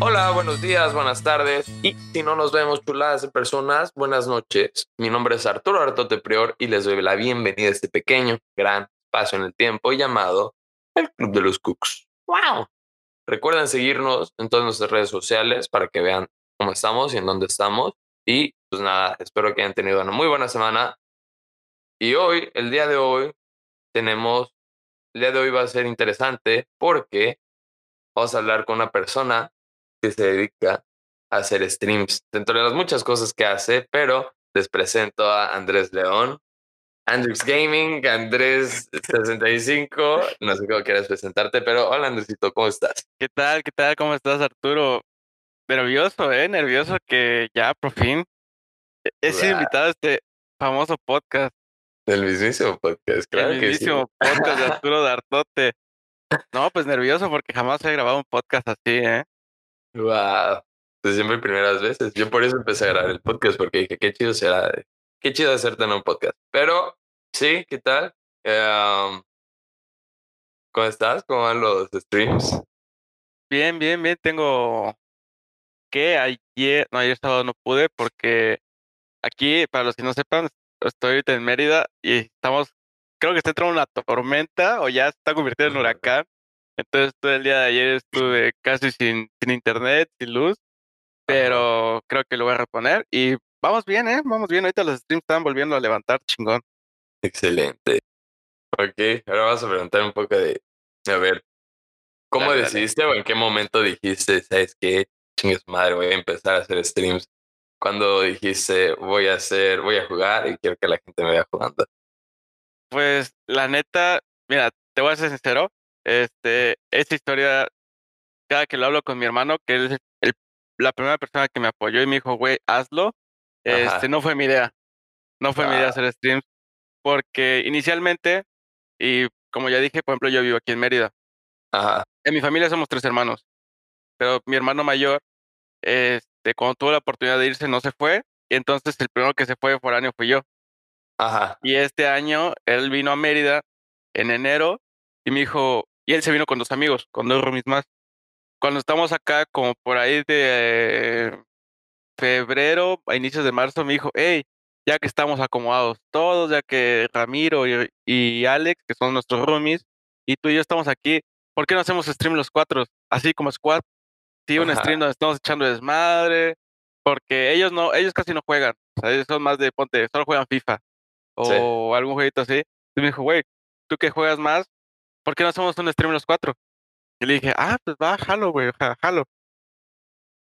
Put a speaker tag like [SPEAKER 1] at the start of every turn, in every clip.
[SPEAKER 1] Hola, buenos días, buenas tardes. Y si no nos vemos chuladas de personas, buenas noches. Mi nombre es Arturo Artote Prior y les doy la bienvenida a este pequeño, gran espacio en el tiempo llamado el Club de los Cooks. ¡Wow! Recuerden seguirnos en todas nuestras redes sociales para que vean cómo estamos y en dónde estamos. Y pues nada, espero que hayan tenido una muy buena semana. Y hoy, el día de hoy, tenemos, el día de hoy va a ser interesante porque vamos a hablar con una persona que se dedica a hacer streams dentro de las muchas cosas que hace, pero les presento a Andrés León, Andrews Gaming, Andrés 65, no sé cómo quieres presentarte, pero hola Andresito, ¿cómo estás?
[SPEAKER 2] ¿Qué tal? ¿Qué tal? ¿Cómo estás, Arturo? Nervioso, ¿eh? Nervioso que ya por fin he sido invitado a este famoso podcast.
[SPEAKER 1] El mismísimo podcast, claro
[SPEAKER 2] El mismísimo podcast de Arturo Dartote. No, pues nervioso porque jamás he grabado un podcast así, ¿eh?
[SPEAKER 1] Wow. Pues siempre primeras veces. Yo por eso empecé a grabar el podcast, porque dije, qué chido será, qué chido hacerte en un podcast. Pero, sí, ¿qué tal? Em, ¿Cómo estás? ¿Cómo van los streams?
[SPEAKER 2] Bien, bien, bien. Tengo que ayer, no, ayer sábado no pude porque aquí, para los que no sepan, estoy ahorita en Mérida y estamos, creo que está entrando una tormenta o ya está convirtiendo en huracán. Entonces todo el día de ayer estuve casi sin, sin internet, sin luz, pero creo que lo voy a reponer y vamos bien, ¿eh? Vamos bien. Ahorita los streams están volviendo a levantar, chingón.
[SPEAKER 1] Excelente. Ok, ahora vamos a preguntar un poco de, a ver, ¿cómo decidiste o en qué momento dijiste, sabes qué, chingues madre, voy a empezar a hacer streams? Cuando dijiste, voy a hacer, voy a jugar y quiero que la gente me vea jugando.
[SPEAKER 2] Pues la neta, mira, te voy a ser sincero, este, esta historia, cada que lo hablo con mi hermano, que es el, la primera persona que me apoyó y me dijo, güey, hazlo, este, no fue mi idea. No fue mi idea hacer streams, porque inicialmente, y como ya dije, por ejemplo, yo vivo aquí en Mérida.
[SPEAKER 1] Ajá.
[SPEAKER 2] En mi familia somos tres hermanos, pero mi hermano mayor, este, cuando tuvo la oportunidad de irse, no se fue, y entonces el primero que se fue foráneo fui yo.
[SPEAKER 1] Ajá.
[SPEAKER 2] Y este año él vino a Mérida en enero y me dijo, y él se vino con dos amigos, con dos roomies más. Cuando estamos acá, como por ahí de febrero a inicios de marzo, me dijo, hey, ya que estamos acomodados todos, ya que Ramiro y, Alex, que son nuestros roomies, y tú y yo estamos aquí, ¿por qué no hacemos stream los cuatro? Así como squad. Sí, un stream donde estamos echando desmadre, porque ellos no, ellos casi no juegan. O sea, ellos son más de ponte, solo juegan FIFA o algún jueguito así. Y me dijo, güey, tú que juegas más, ¿por qué no hacemos un stream los cuatro? Y le dije, ah, pues va, jalo, güey, jalo.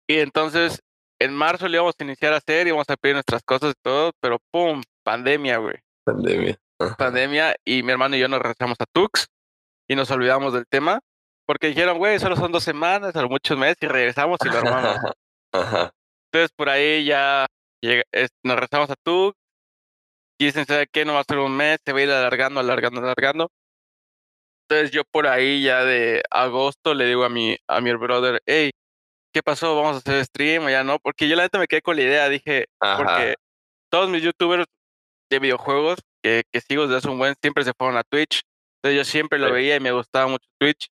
[SPEAKER 2] Y entonces, en marzo le íbamos a iniciar a hacer, íbamos a pedir nuestras cosas y todo, pero pum, pandemia, güey.
[SPEAKER 1] Pandemia.
[SPEAKER 2] Pandemia, y mi hermano y yo nos regresamos a Tux y nos olvidamos del tema, porque dijeron, güey, solo son dos semanas, a muchos meses, y regresamos y lo armamos. Entonces, por ahí ya nos regresamos a Tux, y dicen, ¿sabe qué? No va a ser un mes, se va a ir alargando, alargando, alargando. Entonces yo por ahí ya de agosto le digo a mi, a mi brother, hey, ¿qué pasó? ¿Vamos a hacer stream o ya no? Porque yo la neta me quedé con la idea, dije, porque todos mis youtubers de videojuegos que, que, sigo desde hace un buen siempre se fueron a Twitch. Entonces yo siempre lo veía y me gustaba mucho Twitch.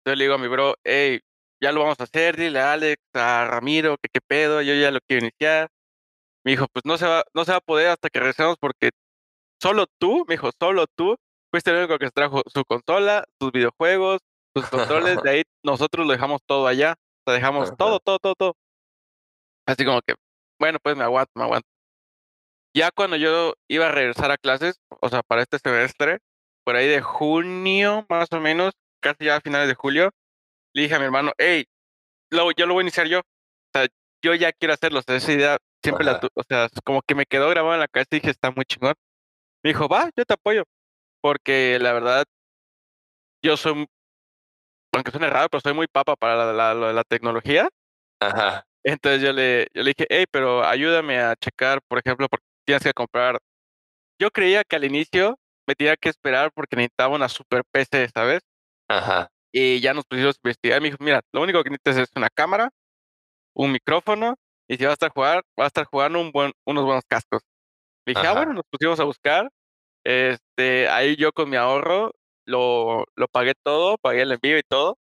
[SPEAKER 2] Entonces le digo a mi bro, hey, ya lo vamos a hacer, dile a Alex, a Ramiro, que qué pedo, yo ya lo quiero iniciar. Me dijo, pues no se va, no se va a poder hasta que regresemos porque solo tú, me dijo, solo tú fuiste el único que trajo su consola, sus videojuegos, sus controles, de ahí nosotros lo dejamos todo allá, o sea, dejamos todo, todo, todo, todo. Así como que, bueno, pues me aguanto, me aguanto. Ya cuando yo iba a regresar a clases, o sea, para este semestre, por ahí de junio, más o menos, casi ya a finales de julio, le dije a mi hermano, hey, lo, yo lo voy a iniciar yo. O sea, yo ya quiero hacerlo. O sea, esa idea siempre la, o sea, como que me quedó grabado en la cabeza y dije, está muy chingón. Me dijo, va, yo te apoyo porque la verdad, yo soy, aunque suene raro, pero soy muy papa para la, la, tecnología.
[SPEAKER 1] Ajá.
[SPEAKER 2] Entonces yo le, yo le dije, hey, pero ayúdame a checar, por ejemplo, porque tienes que comprar. Yo creía que al inicio me tenía que esperar porque necesitaba una super PC, ¿sabes?
[SPEAKER 1] Ajá.
[SPEAKER 2] Y ya nos pusimos a investigar. Me dijo, mira, lo único que necesitas es una cámara, un micrófono, y si vas a estar jugar, vas a estar jugando un buen, unos buenos cascos. dije, ah, bueno, nos pusimos a buscar este, ahí yo con mi ahorro lo, lo pagué todo, pagué el envío y todo.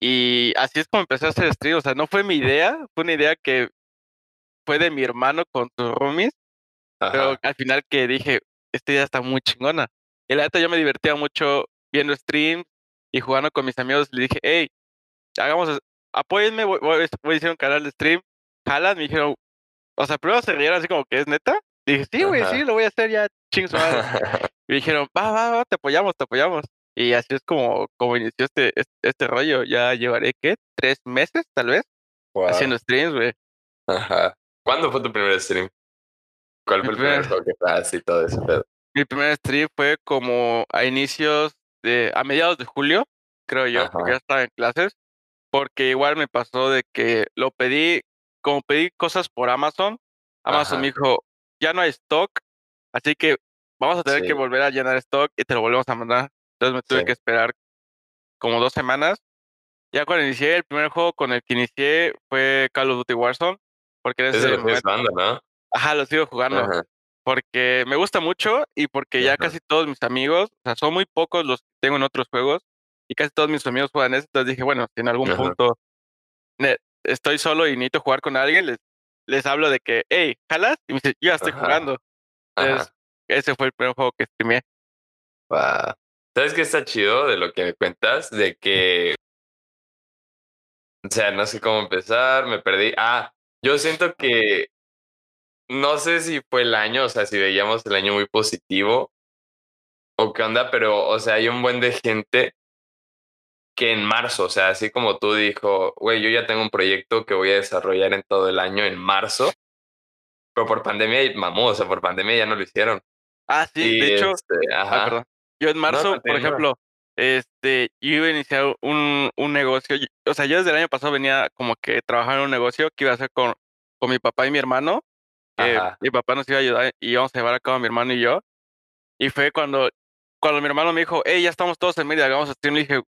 [SPEAKER 2] Y así es como empecé a hacer stream, o sea, no fue mi idea, fue una idea que fue de mi hermano con sus roomies, pero
[SPEAKER 1] Ajá.
[SPEAKER 2] al final que dije, esta idea está muy chingona. Y la neta yo me divertía mucho viendo streams y jugando con mis amigos. Le dije, hey, hagamos, apóyenme, voy, voy- voy a hacer un canal de stream. Jalan, me dijeron, o sea, primero se rieron así como que es neta. Dije, sí, güey, sí, lo voy a hacer ya, ching su madre. Y dijeron, va, va, va, te apoyamos, te apoyamos. Y así es como, como inició este, este, este rollo. Ya llevaré, ¿qué? ¿Tres meses, tal vez? Haciendo streams, güey.
[SPEAKER 1] Ajá. ¿Cuándo fue tu primer stream? ¿Cuál
[SPEAKER 2] Mi
[SPEAKER 1] fue el primer juego que jugaste y todo ese pedo?
[SPEAKER 2] mi primer stream fue como a inicios de, a mediados de julio, creo yo, porque ya estaba en clases. Porque igual me pasó de que lo pedí, como pedí cosas por Amazon, Amazon me dijo, ya no hay stock, así que vamos a tener que volver a llenar stock y te lo volvemos a mandar. Entonces me tuve
[SPEAKER 1] sí.
[SPEAKER 2] que esperar como dos semanas. Ya cuando inicié, el primer juego con el que inicié fue Call of Duty Warzone, porque
[SPEAKER 1] sigues
[SPEAKER 2] momento,
[SPEAKER 1] jugando, ¿no?
[SPEAKER 2] ajá, lo sigo jugando,
[SPEAKER 1] Ajá.
[SPEAKER 2] porque me gusta mucho y porque ya
[SPEAKER 1] Ajá.
[SPEAKER 2] casi todos mis amigos, o sea, son muy pocos los que tengo en otros juegos y casi todos mis amigos juegan ese, entonces dije, bueno, si en algún
[SPEAKER 1] Ajá.
[SPEAKER 2] punto estoy solo y necesito jugar con alguien, les, les hablo de que, hey, ¿jalas? Y me dice, yo ya estoy jugando. Entonces, ese fue el primer juego que streamé.
[SPEAKER 1] ¿Sabes qué está chido de lo que me cuentas? De que, o sea, no sé cómo empezar, me perdí. Ah, yo siento que no sé si fue el año, o sea, si veíamos el año muy positivo o qué onda, pero, o sea, hay un buen de gente que en marzo, o sea, así como tú dijo, güey, yo ya tengo un proyecto que voy a desarrollar en todo el año en marzo, pero por pandemia mamó, o sea, por pandemia ya no lo hicieron.
[SPEAKER 2] Ah, sí, de
[SPEAKER 1] Y
[SPEAKER 2] hecho,
[SPEAKER 1] este,
[SPEAKER 2] ah,
[SPEAKER 1] ajá,
[SPEAKER 2] perdón. Yo en
[SPEAKER 1] no,
[SPEAKER 2] marzo, por
[SPEAKER 1] continúa.
[SPEAKER 2] ejemplo, este, yo iba a iniciar un, un negocio, o sea, yo desde el año pasado venía como que trabajando en un negocio que iba a hacer con, con mi papá y mi hermano, mi papá nos iba a ayudar y íbamos a llevar a cabo mi hermano y yo. Y fue cuando, cuando mi hermano me dijo, hey, ya estamos todos en medio, hagamos stream, le dije,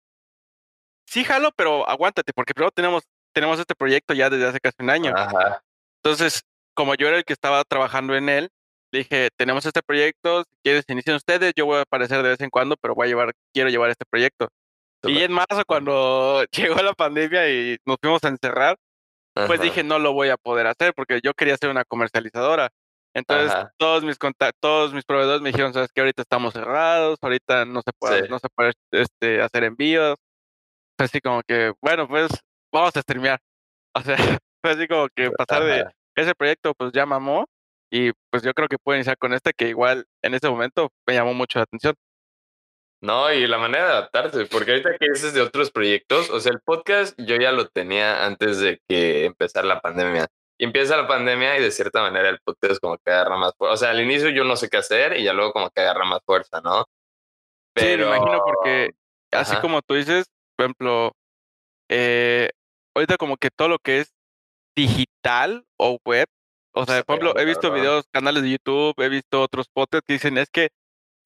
[SPEAKER 2] sí, jalo, pero aguántate, porque primero tenemos, tenemos este proyecto ya desde hace casi un año.
[SPEAKER 1] ajá,
[SPEAKER 2] Entonces, como yo era el que estaba trabajando en él, le dije, tenemos este proyecto, si quieres iniciar ustedes, yo voy a aparecer de vez en cuando, pero voy a llevar, quiero llevar este proyecto. Y en marzo, cuando llegó la pandemia y nos fuimos a encerrar, pues
[SPEAKER 1] Ajá,
[SPEAKER 2] dije, no lo voy a poder hacer porque yo quería ser una comercializadora. Entonces,
[SPEAKER 1] ajá,
[SPEAKER 2] todos mis todos mis proveedores me dijeron, sabes que ahorita estamos cerrados, ahorita no se puede,
[SPEAKER 1] sí,
[SPEAKER 2] no se puede este, hacer envíos. Fue así como que, bueno, pues vamos a streamear. O sea, fue así como que pasar de. Ese proyecto, pues ya mamó. Y pues yo creo que puedo iniciar con este, que igual en ese momento me llamó mucho la atención.
[SPEAKER 1] No, y la manera de adaptarse, porque ahorita que dices de otros proyectos, o sea, el podcast yo ya lo tenía antes de que empezara la pandemia. Y empieza la pandemia y de cierta manera el podcast como que agarra más fuerza. O sea, al inicio yo no sé qué hacer y ya luego como que agarra más fuerza, ¿no?
[SPEAKER 2] Sí, me imagino porque así como tú dices, por ejemplo, eh, ahorita como que todo lo que es digital o web, o sea, por ejemplo, he visto videos, canales de YouTube, he visto otros podcasts que dicen, es que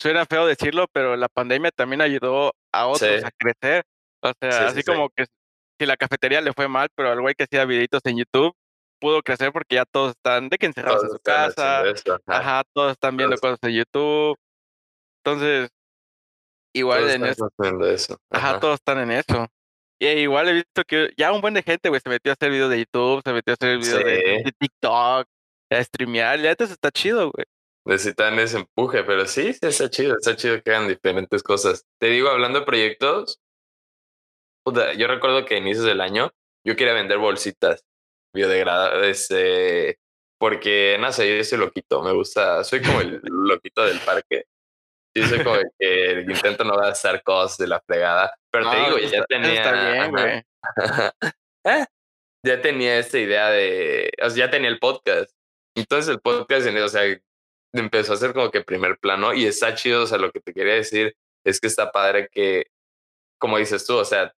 [SPEAKER 2] suena feo decirlo, pero la pandemia también ayudó a otros
[SPEAKER 1] Sí,
[SPEAKER 2] a crecer. O sea,
[SPEAKER 1] sí,
[SPEAKER 2] así
[SPEAKER 1] sí.
[SPEAKER 2] como que si la cafetería le fue mal, pero al güey que hacía videitos en YouTube pudo crecer porque ya todos están de que encerrados en
[SPEAKER 1] Todos
[SPEAKER 2] su
[SPEAKER 1] están haciendo
[SPEAKER 2] casa,
[SPEAKER 1] ajá.
[SPEAKER 2] ajá, todos están viendo
[SPEAKER 1] Todos,
[SPEAKER 2] cosas en YouTube. Entonces, igual
[SPEAKER 1] todos
[SPEAKER 2] en
[SPEAKER 1] eso.
[SPEAKER 2] Ajá,
[SPEAKER 1] Ajá.
[SPEAKER 2] todos están en eso. Y igual he visto que ya un buen de gente, güey, se metió a hacer videos de YouTube, se metió a hacer
[SPEAKER 1] Sí,
[SPEAKER 2] videos de, de TikTok, a streamear. Ya entonces está chido, güey.
[SPEAKER 1] necesitan ese empuje, pero sí, sí, está chido, está chido que hagan diferentes cosas. Te digo, hablando de proyectos, puta, yo recuerdo que a inicios del año yo quería vender bolsitas biodegradables, eh, porque, no sé, yo soy loquito, me gusta, soy como el loquito del parque. Soy como el que intento no gastar cosas de la fregada, pero te
[SPEAKER 2] No,
[SPEAKER 1] digo,
[SPEAKER 2] eso
[SPEAKER 1] ya
[SPEAKER 2] está, eso está
[SPEAKER 1] tenía,
[SPEAKER 2] bien, güey.
[SPEAKER 1] eh, ya tenía esta idea de, o sea, ya tenía el podcast. Entonces el podcast, o sea, empezó a ser como que primer plano y está chido, o sea, lo que te quería decir es que está padre que, como dices tú, o sea,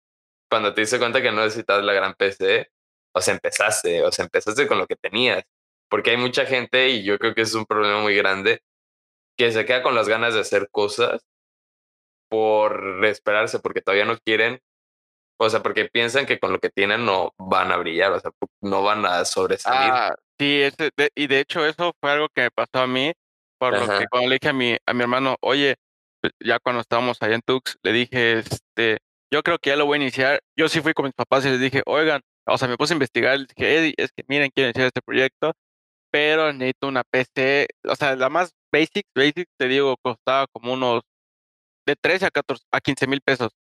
[SPEAKER 1] cuando te diste cuenta que no necesitabas la gran PC, o sea, empezaste, o sea, empezaste con lo que tenías, porque hay mucha gente y yo creo que es un problema muy grande que se queda con las ganas de hacer cosas por esperarse, porque todavía no quieren, o sea, porque piensan que con lo que tienen no van a brillar, o sea, no van a sobresalir.
[SPEAKER 2] Ah, sí, ese, de- y de hecho eso fue algo que me pasó a mí, por lo que cuando le dije a mi, a mi hermano, oye, pues, ya cuando estábamos allá en Tux, le dije, este, yo creo que ya lo voy a iniciar. Yo sí fui con mis papás y les dije, oigan, o sea, me puse a investigar, les dije, es que miren, quiero iniciar este proyecto, pero necesito una PC, o sea, la más basic, basic, te digo, costaba como unos de 13 a 14, a 15 mil pesos.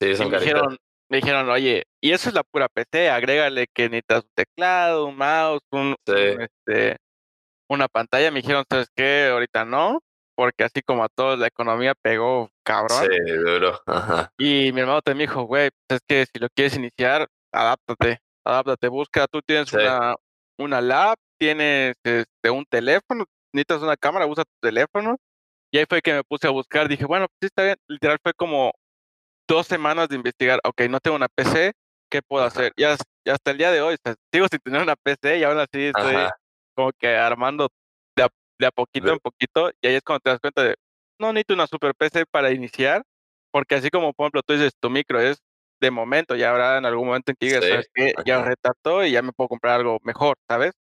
[SPEAKER 1] Sí, son
[SPEAKER 2] me dijeron, me dijeron, oye, y eso es la pura PC, agrégale que necesitas un teclado, un mouse, un, este, una pantalla. Me dijeron, ¿sabes qué? Ahorita no, porque así como a todos la economía pegó cabrón.
[SPEAKER 1] Sí, duro. Ajá.
[SPEAKER 2] Y mi hermano también me dijo, güey, pues es que si lo quieres iniciar, adáptate, adáptate, busca, tú tienes una, una lab, tienes este, un teléfono, necesitas una cámara, usa tu teléfono. Y ahí fue que me puse a buscar, dije, bueno, pues sí está bien. Literal fue como dos semanas de investigar, ok, no tengo una PC, ¿qué puedo hacer? Y hasta, el día de hoy, sigo sin tener una PC y aún así estoy como que armando de a, de a poquito en poquito. Y ahí es cuando te das cuenta de, no necesito una super PC para iniciar, porque así como, por ejemplo, tú dices, tu micro es de momento, ya habrá en algún momento en que digas, ¿sabes qué? Ya retrato y ya me puedo comprar algo mejor, ¿sabes?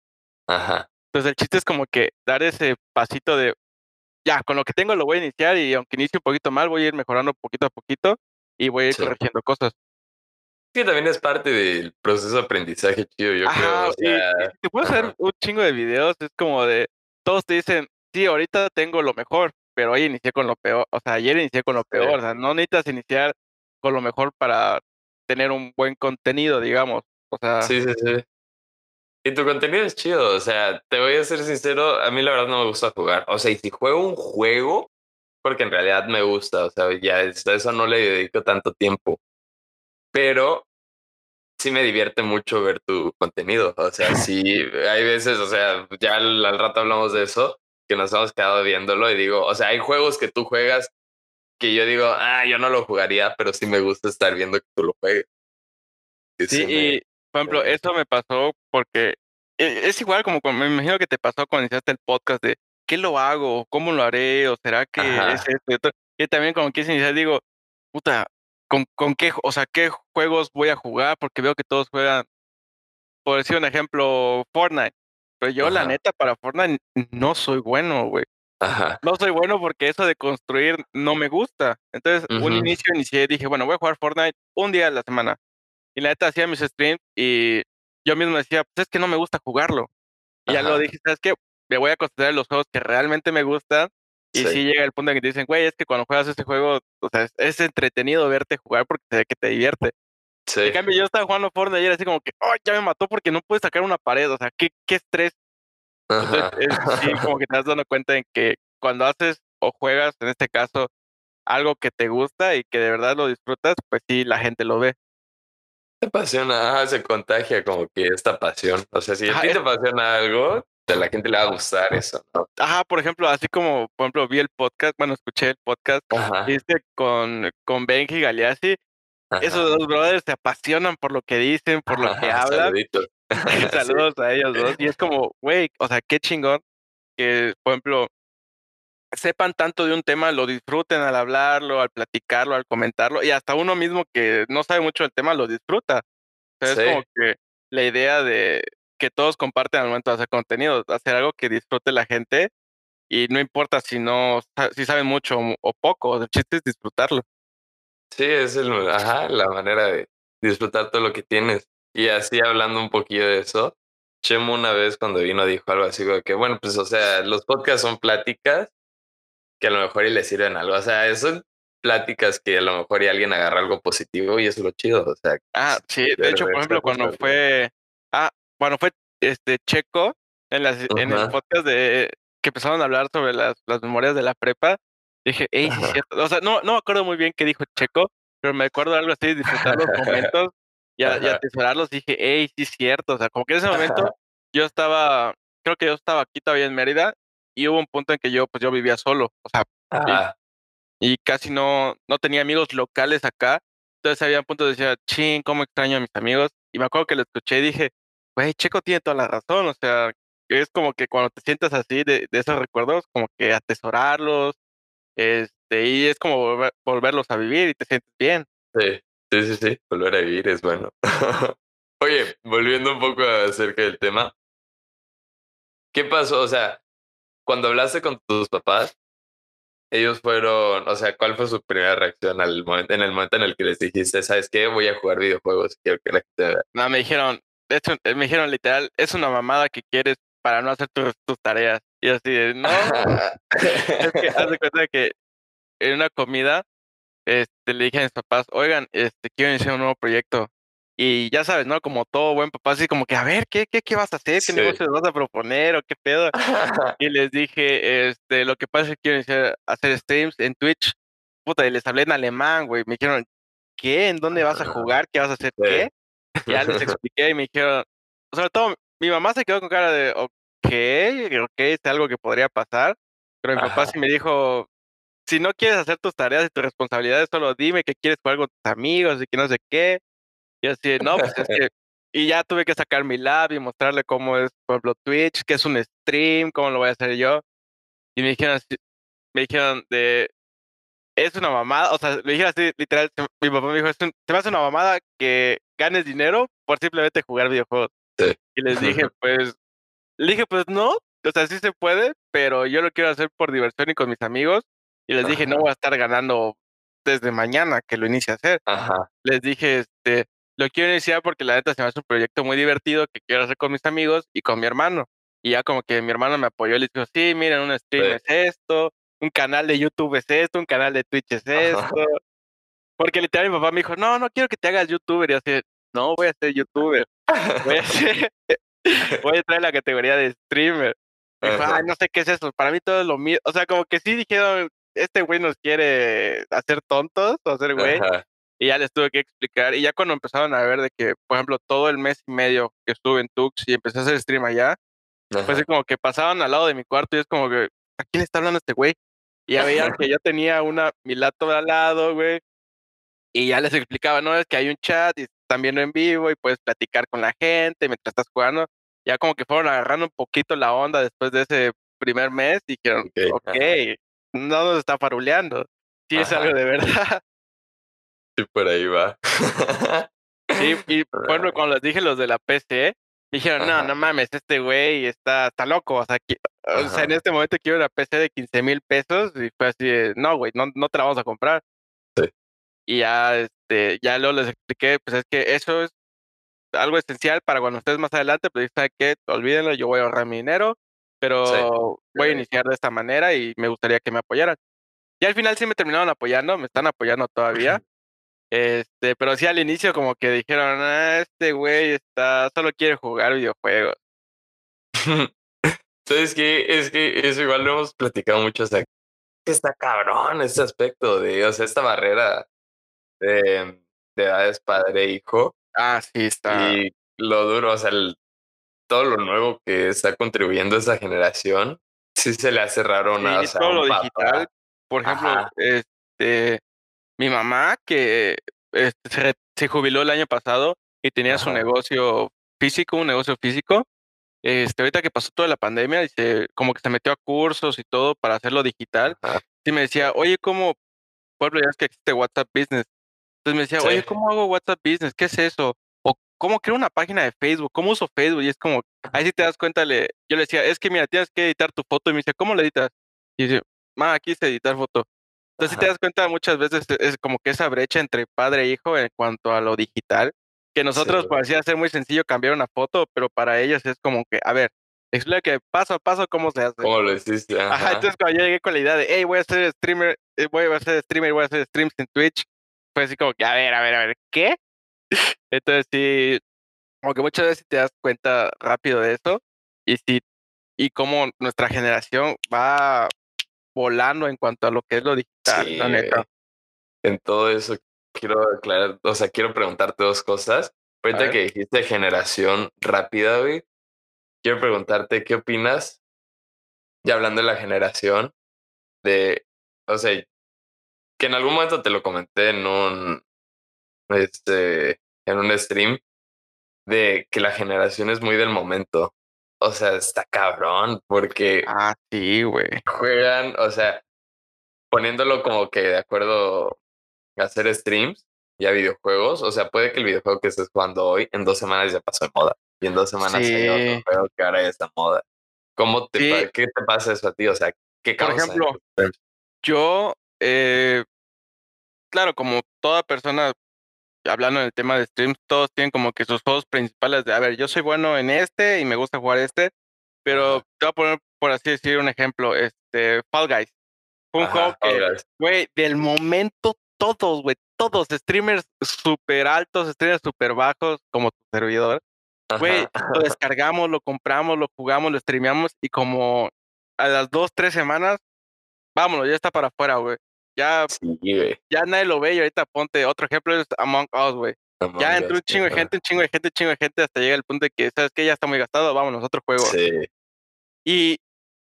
[SPEAKER 1] Ajá.
[SPEAKER 2] Entonces el chiste es como que dar ese pasito de, ya, con lo que tengo lo voy a iniciar y aunque inicie un poquito mal, voy a ir mejorando poquito a poquito y voy a ir corrigiendo cosas.
[SPEAKER 1] Sí, también es parte del proceso de aprendizaje, tío, yo creo. O sea,
[SPEAKER 2] te puedo hacer un chingo de videos, es como de, todos te dicen, sí, ahorita tengo lo mejor, pero hoy inicié con lo peor, o sea, ayer inicié con lo peor, o sea, no necesitas iniciar con lo mejor para tener un buen contenido, digamos, o sea.
[SPEAKER 1] Sí, sí, sí. Y tu contenido es chido, o sea, te voy a ser sincero, a mí la verdad no me gusta jugar, o sea, y si juego un juego, porque en realidad me gusta, o sea, ya eso no le dedico tanto tiempo. Pero sí me divierte mucho ver tu contenido, o sea, sí, hay veces, o sea, ya al, rato hablamos de eso, que nos hemos quedado viéndolo y digo, o sea, hay juegos que tú juegas que yo digo, ah, yo no lo jugaría, pero sí me gusta estar viendo que tú lo juegues.
[SPEAKER 2] sí, y por ejemplo, eso me pasó porque e, es igual como me imagino que te pasó cuando iniciaste el podcast de ¿qué lo hago? ¿Cómo lo haré? ¿O será que es esto? Y también como quise iniciar, digo, puta, ¿con, ¿con qué, o sea, qué juegos voy a jugar? Porque veo que todos juegan, por decir un ejemplo, Fortnite. Pero yo, la neta, para Fortnite no soy bueno, güey. No soy bueno porque eso de construir no me gusta. Entonces, un inicio inicié, dije, bueno, voy a jugar Fortnite un día a la semana. Y la neta hacía mis streams y yo mismo decía, pues es que no me gusta jugarlo. Y ya lo dije, ¿sabes qué? me voy a concentrar en los juegos que realmente me gustan. Y sí. llega el punto en que te dicen, güey, es que cuando juegas este juego, o sea, es, entretenido verte jugar porque se ve que te divierte. Sí. En cambio, yo estaba jugando Fortnite y era así como que, oh, ya me mató porque no pude sacar una pared. O sea, qué, qué estrés. Entonces, sí, como que te das dando cuenta en que cuando haces o juegas, en este caso, algo que te gusta y que de verdad lo disfrutas, pues sí, la gente lo ve.
[SPEAKER 1] Te apasiona, se contagia como que esta pasión. O sea, si a ti te apasiona algo, a la gente le va a gustar eso, ¿no?
[SPEAKER 2] Ajá, por ejemplo, así como, por ejemplo, vi el podcast, bueno, escuché el podcast, viste, con, con Benji Galeazzi, esos dos brothers se apasionan por lo que dicen, por lo que hablan. Saludos a ellos dos. Y es como, güey, o sea, qué chingón que, por ejemplo, sepan tanto de un tema, lo disfruten al hablarlo, al platicarlo, al comentarlo, y hasta uno mismo que no sabe mucho del tema lo disfruta. O sea, es como que la idea de, que todos comparten al momento de hacer contenido, hacer algo que disfrute la gente y no importa si no, si saben mucho o poco, el chiste es disfrutarlo.
[SPEAKER 1] Sí, es el, ajá, la manera de disfrutar todo lo que tienes. Y así hablando un poquillo de eso, Chemo una vez cuando vino dijo algo así como que, bueno, pues o sea, los podcasts son pláticas que a lo mejor y le sirven algo. O sea, son pláticas que a lo mejor y alguien agarra algo positivo y eso es lo chido. O sea,
[SPEAKER 2] ah, sí, de hecho, por ejemplo, cuando fue, ah, bueno, fue este Checo en, las, en el podcast de que empezaron a hablar sobre las, las memorias de la prepa. Dije, hey, sí es cierto. O sea, no, no me acuerdo muy bien qué dijo Checo, pero me acuerdo algo así, disfrutar los momentos y, atesorarlos. Dije, hey, sí es cierto. O sea, como que en ese momento yo estaba, creo que yo estaba aquí todavía en Mérida y hubo un punto en que yo, pues yo vivía solo. O sea, y, y, casi no, no tenía amigos locales acá. Entonces había un punto de decía, ching, cómo extraño a mis amigos. Y me acuerdo que lo escuché y dije, güey, Checo tiene toda la razón, o sea, es como que cuando te sientas así de, esos recuerdos, como que atesorarlos, este, y es como volverlos a vivir y te sientes bien.
[SPEAKER 1] Sí, sí, sí, sí, volver a vivir es bueno. Oye, volviendo un poco acerca del tema, ¿qué pasó? O sea, cuando hablaste con tus papás, ellos fueron, o sea, ¿cuál fue su primera reacción al momento, en el momento en el que les dijiste, ¿sabes qué? Voy a jugar videojuegos, quiero que la gente vea.
[SPEAKER 2] No, me dijeron, eh, me dijeron literal, es una mamada que quieres para no hacer tus, tus tareas. Y así de, no. es que haz de cuenta que en una comida, este, le dije a mis papás, oigan, este, quiero iniciar un nuevo proyecto. Y ya sabes, ¿no? Como todo buen papá, así como que, a ver, ¿qué, qué, qué vas a hacer? ¿Qué negocios vas a proponer? ¿O qué pedo? y les dije, este, lo que pasa es que quiero iniciar hacer streams en Twitch. Puta, y les hablé en alemán, güey. Me dijeron, ¿qué? ¿En dónde vas a jugar? ¿Qué vas a hacer? ¿Qué? Ya les expliqué y me dijeron, sobre todo, mi mamá se quedó con cara de, ok, ok, es algo que podría pasar. Pero mi papá sí me dijo, si no quieres hacer tus tareas y tus responsabilidades, solo dime que quieres jugar con tus amigos y que no sé qué. Y así, no, pues es que. Y ya tuve que sacar mi lab y mostrarle cómo es, por ejemplo, Twitch, qué es un stream, cómo lo voy a hacer yo. Y me dijeron así, me dijeron de. Es una mamada, o sea, me dijeron así, literal, mi papá me dijo, es se me hace una mamada que ganes dinero por simplemente jugar videojuegos. Y les dije, pues, le dije, pues no, o sea, sí se puede, pero yo lo quiero hacer por diversión y con mis amigos. Y les dije, no voy a estar ganando desde mañana que lo inicie a hacer. Les dije, este, lo quiero iniciar porque la neta se me hace un proyecto muy divertido que quiero hacer con mis amigos y con mi hermano. Y ya como que mi hermano me apoyó y le dijo, sí, miren, un stream es esto, un canal de YouTube es esto, un canal de Twitch es esto. Porque literal mi papá me dijo, no, no quiero que te hagas youtuber. Y así, no, voy a ser youtuber. Voy a, ser, voy a traer la categoría de streamer. Y dijo, no sé qué es eso. Para mí todo es lo mismo. O sea, como que sí dijeron, este güey nos quiere hacer tontos o hacer güey. Y ya les tuve que explicar. Y ya cuando empezaron a ver de que, por ejemplo, todo el mes y medio que estuve en Tux y empecé a hacer stream allá, pues así como que pasaban al lado de mi cuarto y es como que, ¿a quién está hablando este güey? Y ya veían que yo tenía una, mi laptop al lado, güey. Y ya les explicaba, no, es que hay un chat y están viendo en vivo y puedes platicar con la gente mientras estás jugando. Ya como que fueron agarrando un poquito la onda después de ese primer mes y dijeron, ok, no nos está faruleando. Sí es algo de verdad.
[SPEAKER 1] Sí, por ahí va.
[SPEAKER 2] Sí, y bueno, cuando les dije los de la PC, dijeron, no, no mames, este güey está, está loco. O sea, o sea, en este momento quiero una PC de 15 mil pesos y fue así, no, güey, no, no te la vamos a comprar. Sí. Y ya, este, ya luego les expliqué, pues es que eso es algo esencial para cuando estés más adelante, pues ¿sabe qué? Olvídenlo, yo voy a ahorrar mi dinero, pero voy a iniciar de esta manera y me gustaría que me apoyaran. Y al final sí me terminaron apoyando, me están apoyando todavía. Este, pero sí al inicio como que dijeron, ah, este güey está, solo quiere jugar videojuegos.
[SPEAKER 1] Entonces, que es que eso igual lo hemos platicado mucho, o que está cabrón este aspecto de, o sea, esta barrera de, de edades padre-hijo.
[SPEAKER 2] Ah, sí, está.
[SPEAKER 1] Y lo duro, o sea, todo lo nuevo que está contribuyendo esa generación, sí se le hace raro.
[SPEAKER 2] Sí, todo lo digital. Por ejemplo, este mi mamá, que este, se, jubiló el año pasado y tenía su negocio físico, un negocio físico. Este, ahorita que pasó toda la pandemia, dice, como que se metió a cursos y todo para hacerlo digital. Y me decía, oye, ¿cómo? Pueblo, ya es que existe WhatsApp Business. Entonces me decía, oye, ¿cómo hago WhatsApp Business? ¿Qué es eso? O ¿cómo creo una página de Facebook? ¿Cómo uso Facebook? Y es como, ahí sí te das cuenta, le, yo le decía, es que mira, tienes que editar tu foto. Y me dice, ¿cómo la editas? Y dice, ma, aquí es editar foto. Entonces, si te das cuenta, muchas veces es como que esa brecha entre padre e hijo en cuanto a lo digital, que nosotros parecía ser muy sencillo cambiar una foto, pero para ellos es como que, a ver, explica paso a paso cómo se hace.
[SPEAKER 1] ¿Cómo lo hiciste?
[SPEAKER 2] Ajá. entonces cuando yo llegué con la idea de, hey, voy a ser streamer, eh, voy a ser streamer, voy a hacer streams en Twitch, fue así como que, a ver, a ver, a ver, ¿qué? Entonces sí, como que muchas veces te das cuenta rápido de eso, y sí, y cómo nuestra generación va volando en cuanto a lo que es lo digital, la neta.
[SPEAKER 1] En todo eso quiero aclarar, o sea, quiero preguntarte dos cosas. Ahorita que dijiste generación rápida, güey, quiero preguntarte qué opinas, ya hablando de la generación, de, o sea, que en algún momento te lo comenté en un, este, en un stream, de que la generación es muy del momento. O sea, está cabrón, porque.
[SPEAKER 2] Ah, sí, güey.
[SPEAKER 1] Juegan, o sea, poniéndolo como que de acuerdo a hacer streams y a videojuegos. O sea, puede que el videojuego que estés jugando hoy en dos semanas ya pasó de moda. Y en dos semanas hay otro juego que ahora ya está moda. ¿Cómo te, ¿Qué te pasa eso a ti? O sea, ¿qué causa?
[SPEAKER 2] Por ejemplo, Yo, eh, claro, como toda persona, hablando del tema de streams, todos tienen como que sus juegos principales de, a ver, yo soy bueno en este y me gusta jugar este, pero te voy a poner, por así decir, un ejemplo, este, Fall Guys. Fue un juego que, güey, del momento todos, güey, todos, streamers súper altos, streamers súper bajos, como tu servidor, güey, lo descargamos, lo compramos, lo jugamos, lo streameamos y como a las dos, tres semanas, vámonos, ya está para afuera, güey. Ya, ya nadie lo ve y ahorita ponte, otro ejemplo es Among Us, güey. Ya entró un chingo de gente, un chingo de gente, un chingo de gente, hasta llega el punto de que, ¿sabes que Ya está muy gastado, vámonos, otro juego. Sí. Y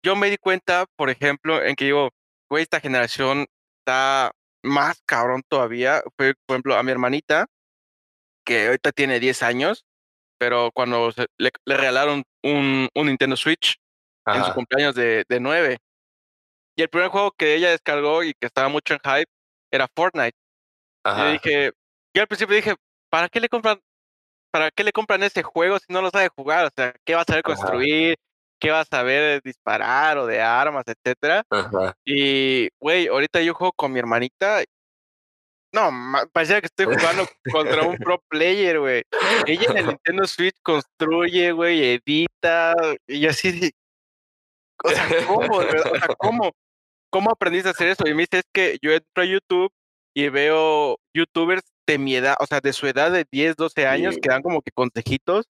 [SPEAKER 2] yo me di cuenta, por ejemplo, en que digo, güey, esta generación está más cabrón todavía. Fue, por ejemplo, a mi hermanita, que ahorita tiene 10 años, pero cuando le, regalaron un, un, Nintendo Switch en su cumpleaños de, de 9. Y el primer juego que ella descargó y que estaba mucho en hype era Fortnite. Y dije, yo al principio dije, ¿para qué le compran, para qué le compran ese juego si no lo sabe jugar? O sea, ¿qué va a saber construir? ¿Qué va a saber disparar o de armas, etcétera? Y, güey, ahorita yo juego con mi hermanita. No, parecía que estoy jugando contra un pro player, güey. Ella en el Nintendo Switch construye, güey, edita, y así. O sea, ¿cómo? O sea, ¿cómo? ¿cómo aprendiste a hacer eso? Y me dice, es que yo entro a YouTube y veo youtubers de mi edad, o sea, de su edad de 10, 12 años, que dan como que consejitos,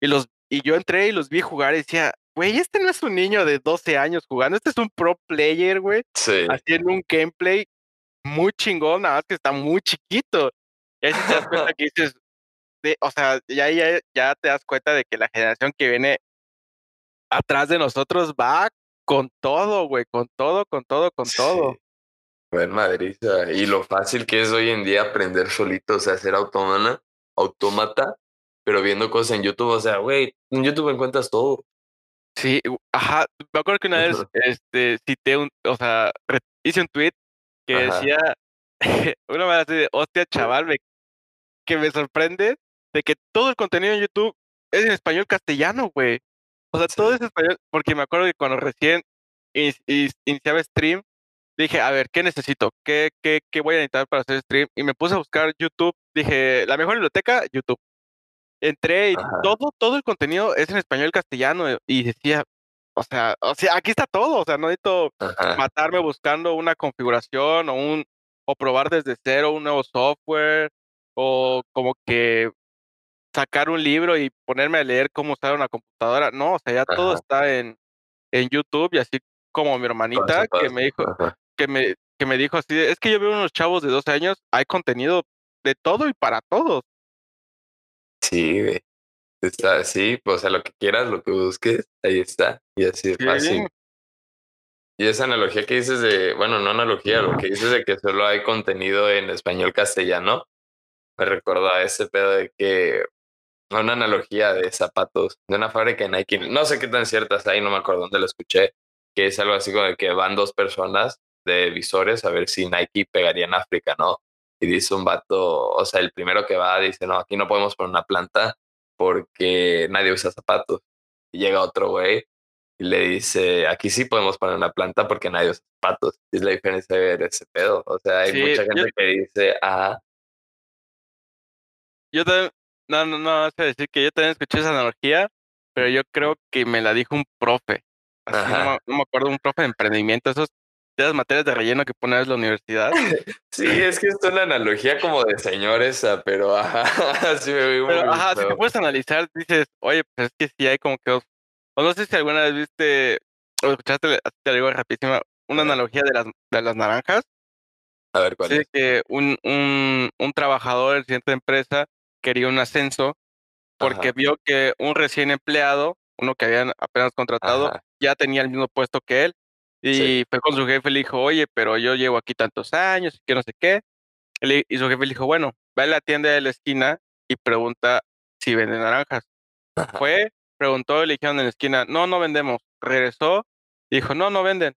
[SPEAKER 2] y los y yo entré y los vi jugar y decía, güey, este no es un niño de 12 años jugando, este es un pro player, güey, sí. haciendo un gameplay muy chingón, nada más que está muy chiquito. Y ahí te das cuenta que dices, de, o sea, ya, ya, ya te das cuenta de que la generación que viene atrás de nosotros va con todo, güey, con todo, con todo, con todo.
[SPEAKER 1] Buen Madrid. Y lo fácil que es hoy en día aprender solito, o sea, ser autómata, autómata, pero viendo cosas en YouTube, o sea, güey, en YouTube encuentras todo.
[SPEAKER 2] Sí, ajá, me acuerdo que una vez este, cité un, o sea, hice un tweet que decía, una vez así de, hostia, chaval, que me sorprende de que todo el contenido en YouTube es en español castellano, güey. O sea, todo es español, porque me acuerdo que cuando recién iniciaba stream, dije, a ver, ¿qué necesito? ¿Qué, qué, ¿Qué voy a necesitar para hacer stream? Y me puse a buscar YouTube. Dije, la mejor biblioteca, YouTube. Entré y todo, todo el contenido es en español castellano eh, y decía, o sea, o sea, aquí está todo, o sea, no necesito matarme buscando una configuración o un o probar desde cero un nuevo software o como que sacar un libro y ponerme a leer cómo usar una computadora. No, o sea, ya todo está en, en YouTube y así como mi hermanita que me dijo, que me, que me dijo así, es que yo veo unos chavos de 12 años, hay contenido de todo y para todos.
[SPEAKER 1] Sí, Está así, pues, o sea, lo que quieras, lo que busques, ahí está. Y así de fácil. Y esa analogía que dices de, bueno, no analogía, lo que dices de que solo hay contenido en español castellano, me recordó a ese pedo de que una analogía de zapatos de una fábrica de Nike. No sé qué tan cierta está ahí, no me acuerdo dónde lo escuché, que es algo así como de que van dos personas de visores a ver si Nike pegaría en África, ¿no? Y dice un vato, o sea, el primero que va dice, no, aquí no podemos poner una planta porque nadie usa zapatos. Y llega otro güey y le dice, aquí sí podemos poner una planta porque nadie usa zapatos. es la diferencia de ese pedo. O sea, hay mucha gente que dice, ah.
[SPEAKER 2] Yo también, no, no, no, es decir que yo también escuché esa analogía, pero yo creo que me la dijo un profe. Así no, me, acuerdo, un profe de emprendimiento, esos de las materias de relleno que pones en la universidad.
[SPEAKER 1] sí, es que es una analogía como de señor esa, pero ajá, sí me
[SPEAKER 2] veo Pero ajá, si te puedes analizar, dices, oye, pues es que sí hay como que... O no sé si alguna vez viste o escuchaste, te digo rapidísima, una analogía de las, de las naranjas.
[SPEAKER 1] A ver, ¿cuál
[SPEAKER 2] es? que un, un, un trabajador, el siguiente empresa, quería un ascenso porque vio que un recién empleado, uno que habían apenas contratado, ya tenía el mismo puesto que él. Y fue con su jefe y le dijo, oye, pero yo llevo aquí tantos años y que no sé qué. Y su jefe le dijo, bueno, va a la tienda de la esquina y pregunta si venden naranjas. Fue, preguntó y le dijeron en la esquina, no, no vendemos. Regresó dijo, no, no venden.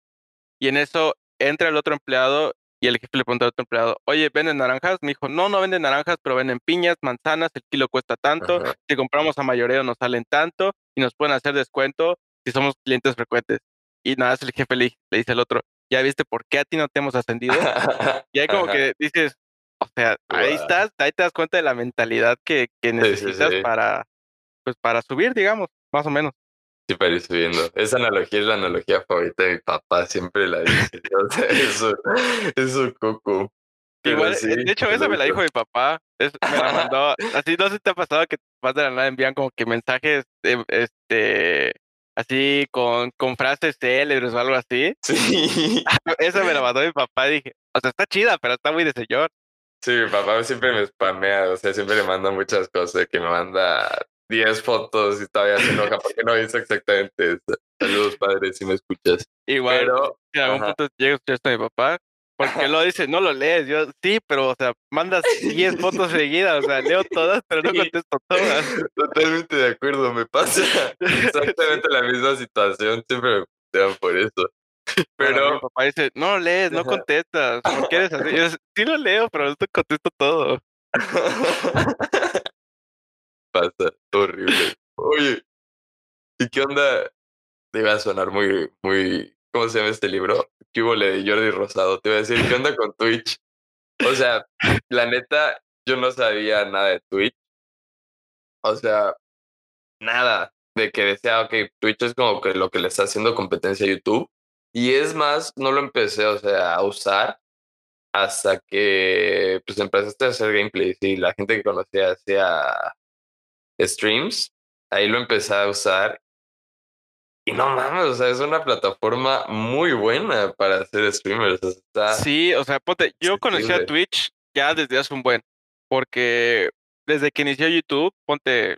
[SPEAKER 2] Y en eso entra el otro empleado y el jefe le preguntó al otro empleado, oye, ¿venden naranjas? Me dijo, no, no venden naranjas, pero venden piñas, manzanas, el kilo cuesta tanto, si compramos a mayoreo nos salen tanto y nos pueden hacer descuento si somos clientes frecuentes. Y nada, el jefe le, dice al otro, ya viste por qué a ti no te hemos ascendido. y ahí como que dices, o sea, ahí estás, ahí te das cuenta de la mentalidad que, que necesitas para, pues para subir, digamos, más o menos.
[SPEAKER 1] Sí, para ir subiendo. Esa analogía es la analogía favorita de mi papá, siempre la dice. o sea, eso, eso coco.
[SPEAKER 2] Igual, eh, de hecho, esa me la dijo mi papá. me la mandó. Así, no sé si te ha pasado que más de la nada envían como que mensajes, este, así con, con frases célebres o algo así.
[SPEAKER 1] Sí.
[SPEAKER 2] Esa me la mandó mi papá. Dije, o sea, está chida, pero está muy de señor.
[SPEAKER 1] Sí, mi papá siempre me spamea, o sea, siempre le manda muchas cosas, que me manda 10 fotos y todavía se enoja porque no dice exactamente eso. Saludos, padre, si me escuchas.
[SPEAKER 2] Igual, pero, en algún punto llega a escuchar esto mi papá, porque lo dice, no lo lees. Yo, sí, pero, o sea, mandas 10 fotos seguidas, o sea, leo todas, pero no contesto todas.
[SPEAKER 1] Totalmente de acuerdo, me pasa exactamente la misma situación, siempre me putean por eso. Pero
[SPEAKER 2] mi papá dice, no lees, no contestas, ¿por qué eres así? Yo, sí lo leo, pero no te contesto todo.
[SPEAKER 1] pasa, horrible. Oye, ¿y qué onda? Te iba a sonar muy, muy, ¿cómo se llama este libro? ¿Qué de Jordi Rosado? Te iba a decir, ¿qué onda con Twitch? O sea, la neta, yo no sabía nada de Twitch. O sea, nada de que decía, ok, Twitch es como que lo que le está haciendo competencia a YouTube. Y es más, no lo empecé, o sea, a usar hasta que pues empezaste a hacer gameplays y la gente que conocía hacía streams, ahí lo empecé a usar. Y no mames, o sea, es una plataforma muy buena para hacer streamers.
[SPEAKER 2] sí, o sea, ponte, yo conocí a Twitch ya desde hace un buen, porque desde que inició YouTube, ponte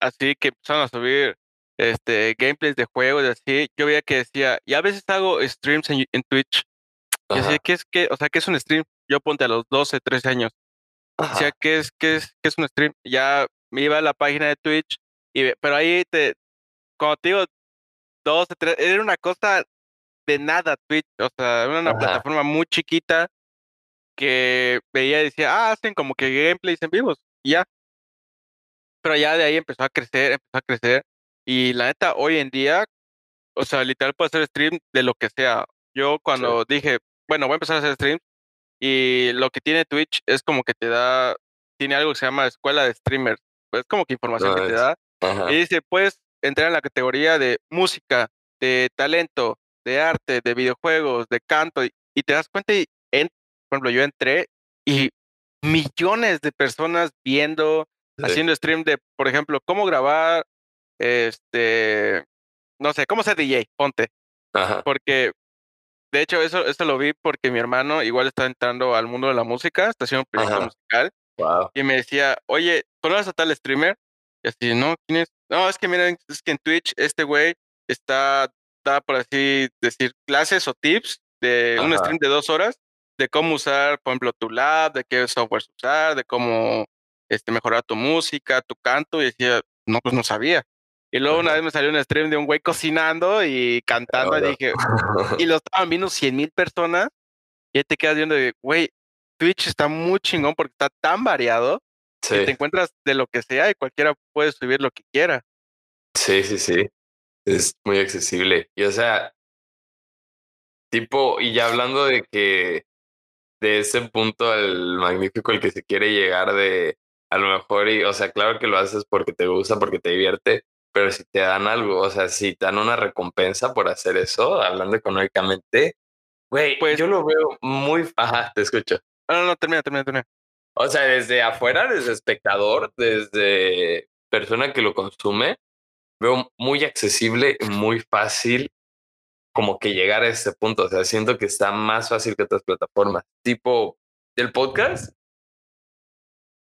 [SPEAKER 2] así que empezaron a subir este gameplays de juegos y así, yo veía que decía, y a veces hago streams en, Twitch. Y decía, ¿qué es que, o sea, qué es un stream? Yo ponte a los 12, 13 años. Decía, ¿qué es, qué es, qué es un stream? Ya me iba a la página de Twitch, y, pero ahí te, como te digo, dos, tres, era una cosa de nada Twitch, o sea, era una plataforma muy chiquita que veía y decía, ah, hacen como que gameplays en vivos, y ya. Pero ya de ahí empezó a crecer, empezó a crecer, y la neta, hoy en día, o sea, literal puedo hacer stream de lo que sea. Yo cuando dije, bueno, voy a empezar a hacer streams, y lo que tiene Twitch es como que te da, tiene algo que se llama escuela de streamers es como que información que te da. Y dice, puedes entrar en la categoría de música, de talento, de arte, de videojuegos, de canto, y, te das cuenta, y en, por ejemplo, yo entré y millones de personas viendo, haciendo stream de, por ejemplo, cómo grabar, este, no sé, cómo ser DJ, ponte. Porque, de hecho, eso, eso lo vi porque mi hermano igual está entrando al mundo de la música, está haciendo un musical, y me decía, oye, ¿conoces a tal streamer? Y así, ¿no? ¿Quién es? No, es que miren, es que en Twitch este güey está, da por así decir, clases o tips de un stream de dos horas de cómo usar, por ejemplo, tu lab, de qué software usar, de cómo este, mejorar tu música, tu canto. Y decía, no, pues no sabía. Y luego una vez me salió un stream de un güey cocinando y cantando. Y dije, y lo estaban viendo 100 mil personas. Y ahí te quedas viendo güey, Twitch está muy chingón porque está tan variado que te encuentras de lo que sea y cualquiera puede subir lo que quiera.
[SPEAKER 1] Sí, sí, sí. Es muy accesible. Y o sea, tipo, y ya hablando de que de ese punto al magnífico el que se quiere llegar de a lo mejor, y, o sea, claro que lo haces porque te gusta, porque te divierte, pero si te dan algo, o sea, si te dan una recompensa por hacer eso, hablando económicamente, güey, pues yo lo veo muy... Ajá, te escucho.
[SPEAKER 2] No, no, no, termina, termina, termina.
[SPEAKER 1] O sea, desde afuera, desde espectador, desde persona que lo consume, veo muy accesible muy fácil como que llegar a ese punto. O sea, siento que está más fácil que otras plataformas. Tipo, el podcast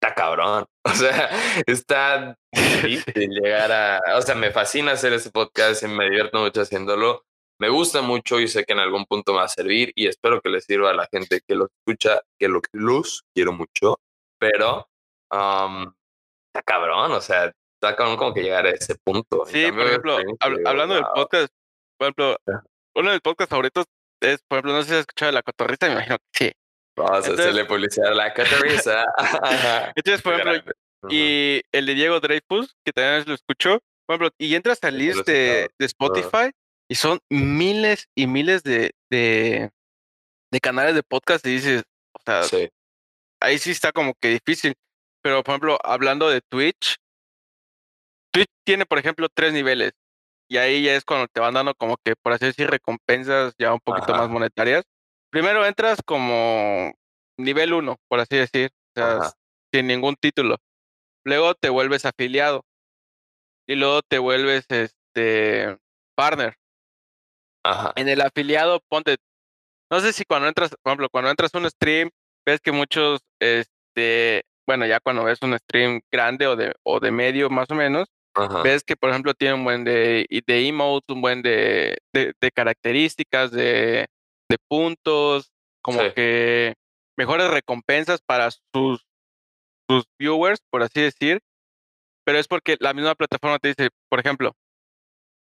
[SPEAKER 1] está cabrón. O sea, está difícil llegar a. O sea, me fascina hacer ese podcast y me divierto mucho haciéndolo me gusta mucho y sé que en algún punto me va a servir y espero que le sirva a la gente que lo escucha, que lo, los quiero mucho, pero está cabrón, o sea, está cabrón como que llegar a ese punto.
[SPEAKER 2] Sí, por ejemplo, hablando del podcast, por ejemplo, uno de mis podcasts favoritos es, por ejemplo, no sé si has escuchado de La Cotorrista, me imagino que sí.
[SPEAKER 1] Vamos a hacerle publicidad a La Cotorrista.
[SPEAKER 2] Entonces, por ejemplo, y el de Diego Dreyfus, que también lo escucho, por ejemplo, y entras al list de, de Spotify y son miles y miles de, de, de canales de podcast y dices, o sea,
[SPEAKER 1] Sí.
[SPEAKER 2] ahí sí está como que difícil. Pero, por ejemplo, hablando de Twitch, Twitch tiene, por ejemplo, tres niveles. Y ahí ya es cuando te van dando como que, por así decir, recompensas ya un poquito
[SPEAKER 1] Ajá.
[SPEAKER 2] más monetarias. Primero entras como nivel uno, por así decir, o sea,
[SPEAKER 1] Ajá.
[SPEAKER 2] sin ningún título. Luego te vuelves afiliado. Y luego te vuelves este partner.
[SPEAKER 1] Ajá.
[SPEAKER 2] En el afiliado, ponte, no sé si cuando entras, por ejemplo, cuando entras a un stream, ves que muchos, este, bueno, ya cuando ves un stream grande o de, o de medio más o menos,
[SPEAKER 1] Ajá.
[SPEAKER 2] ves que, por ejemplo, tiene un buen de, de emotes, un buen de, de, de características, de, de puntos, como
[SPEAKER 1] Sí.
[SPEAKER 2] que mejores recompensas para sus, sus viewers, por así decir. Pero es porque la misma plataforma te dice, por ejemplo,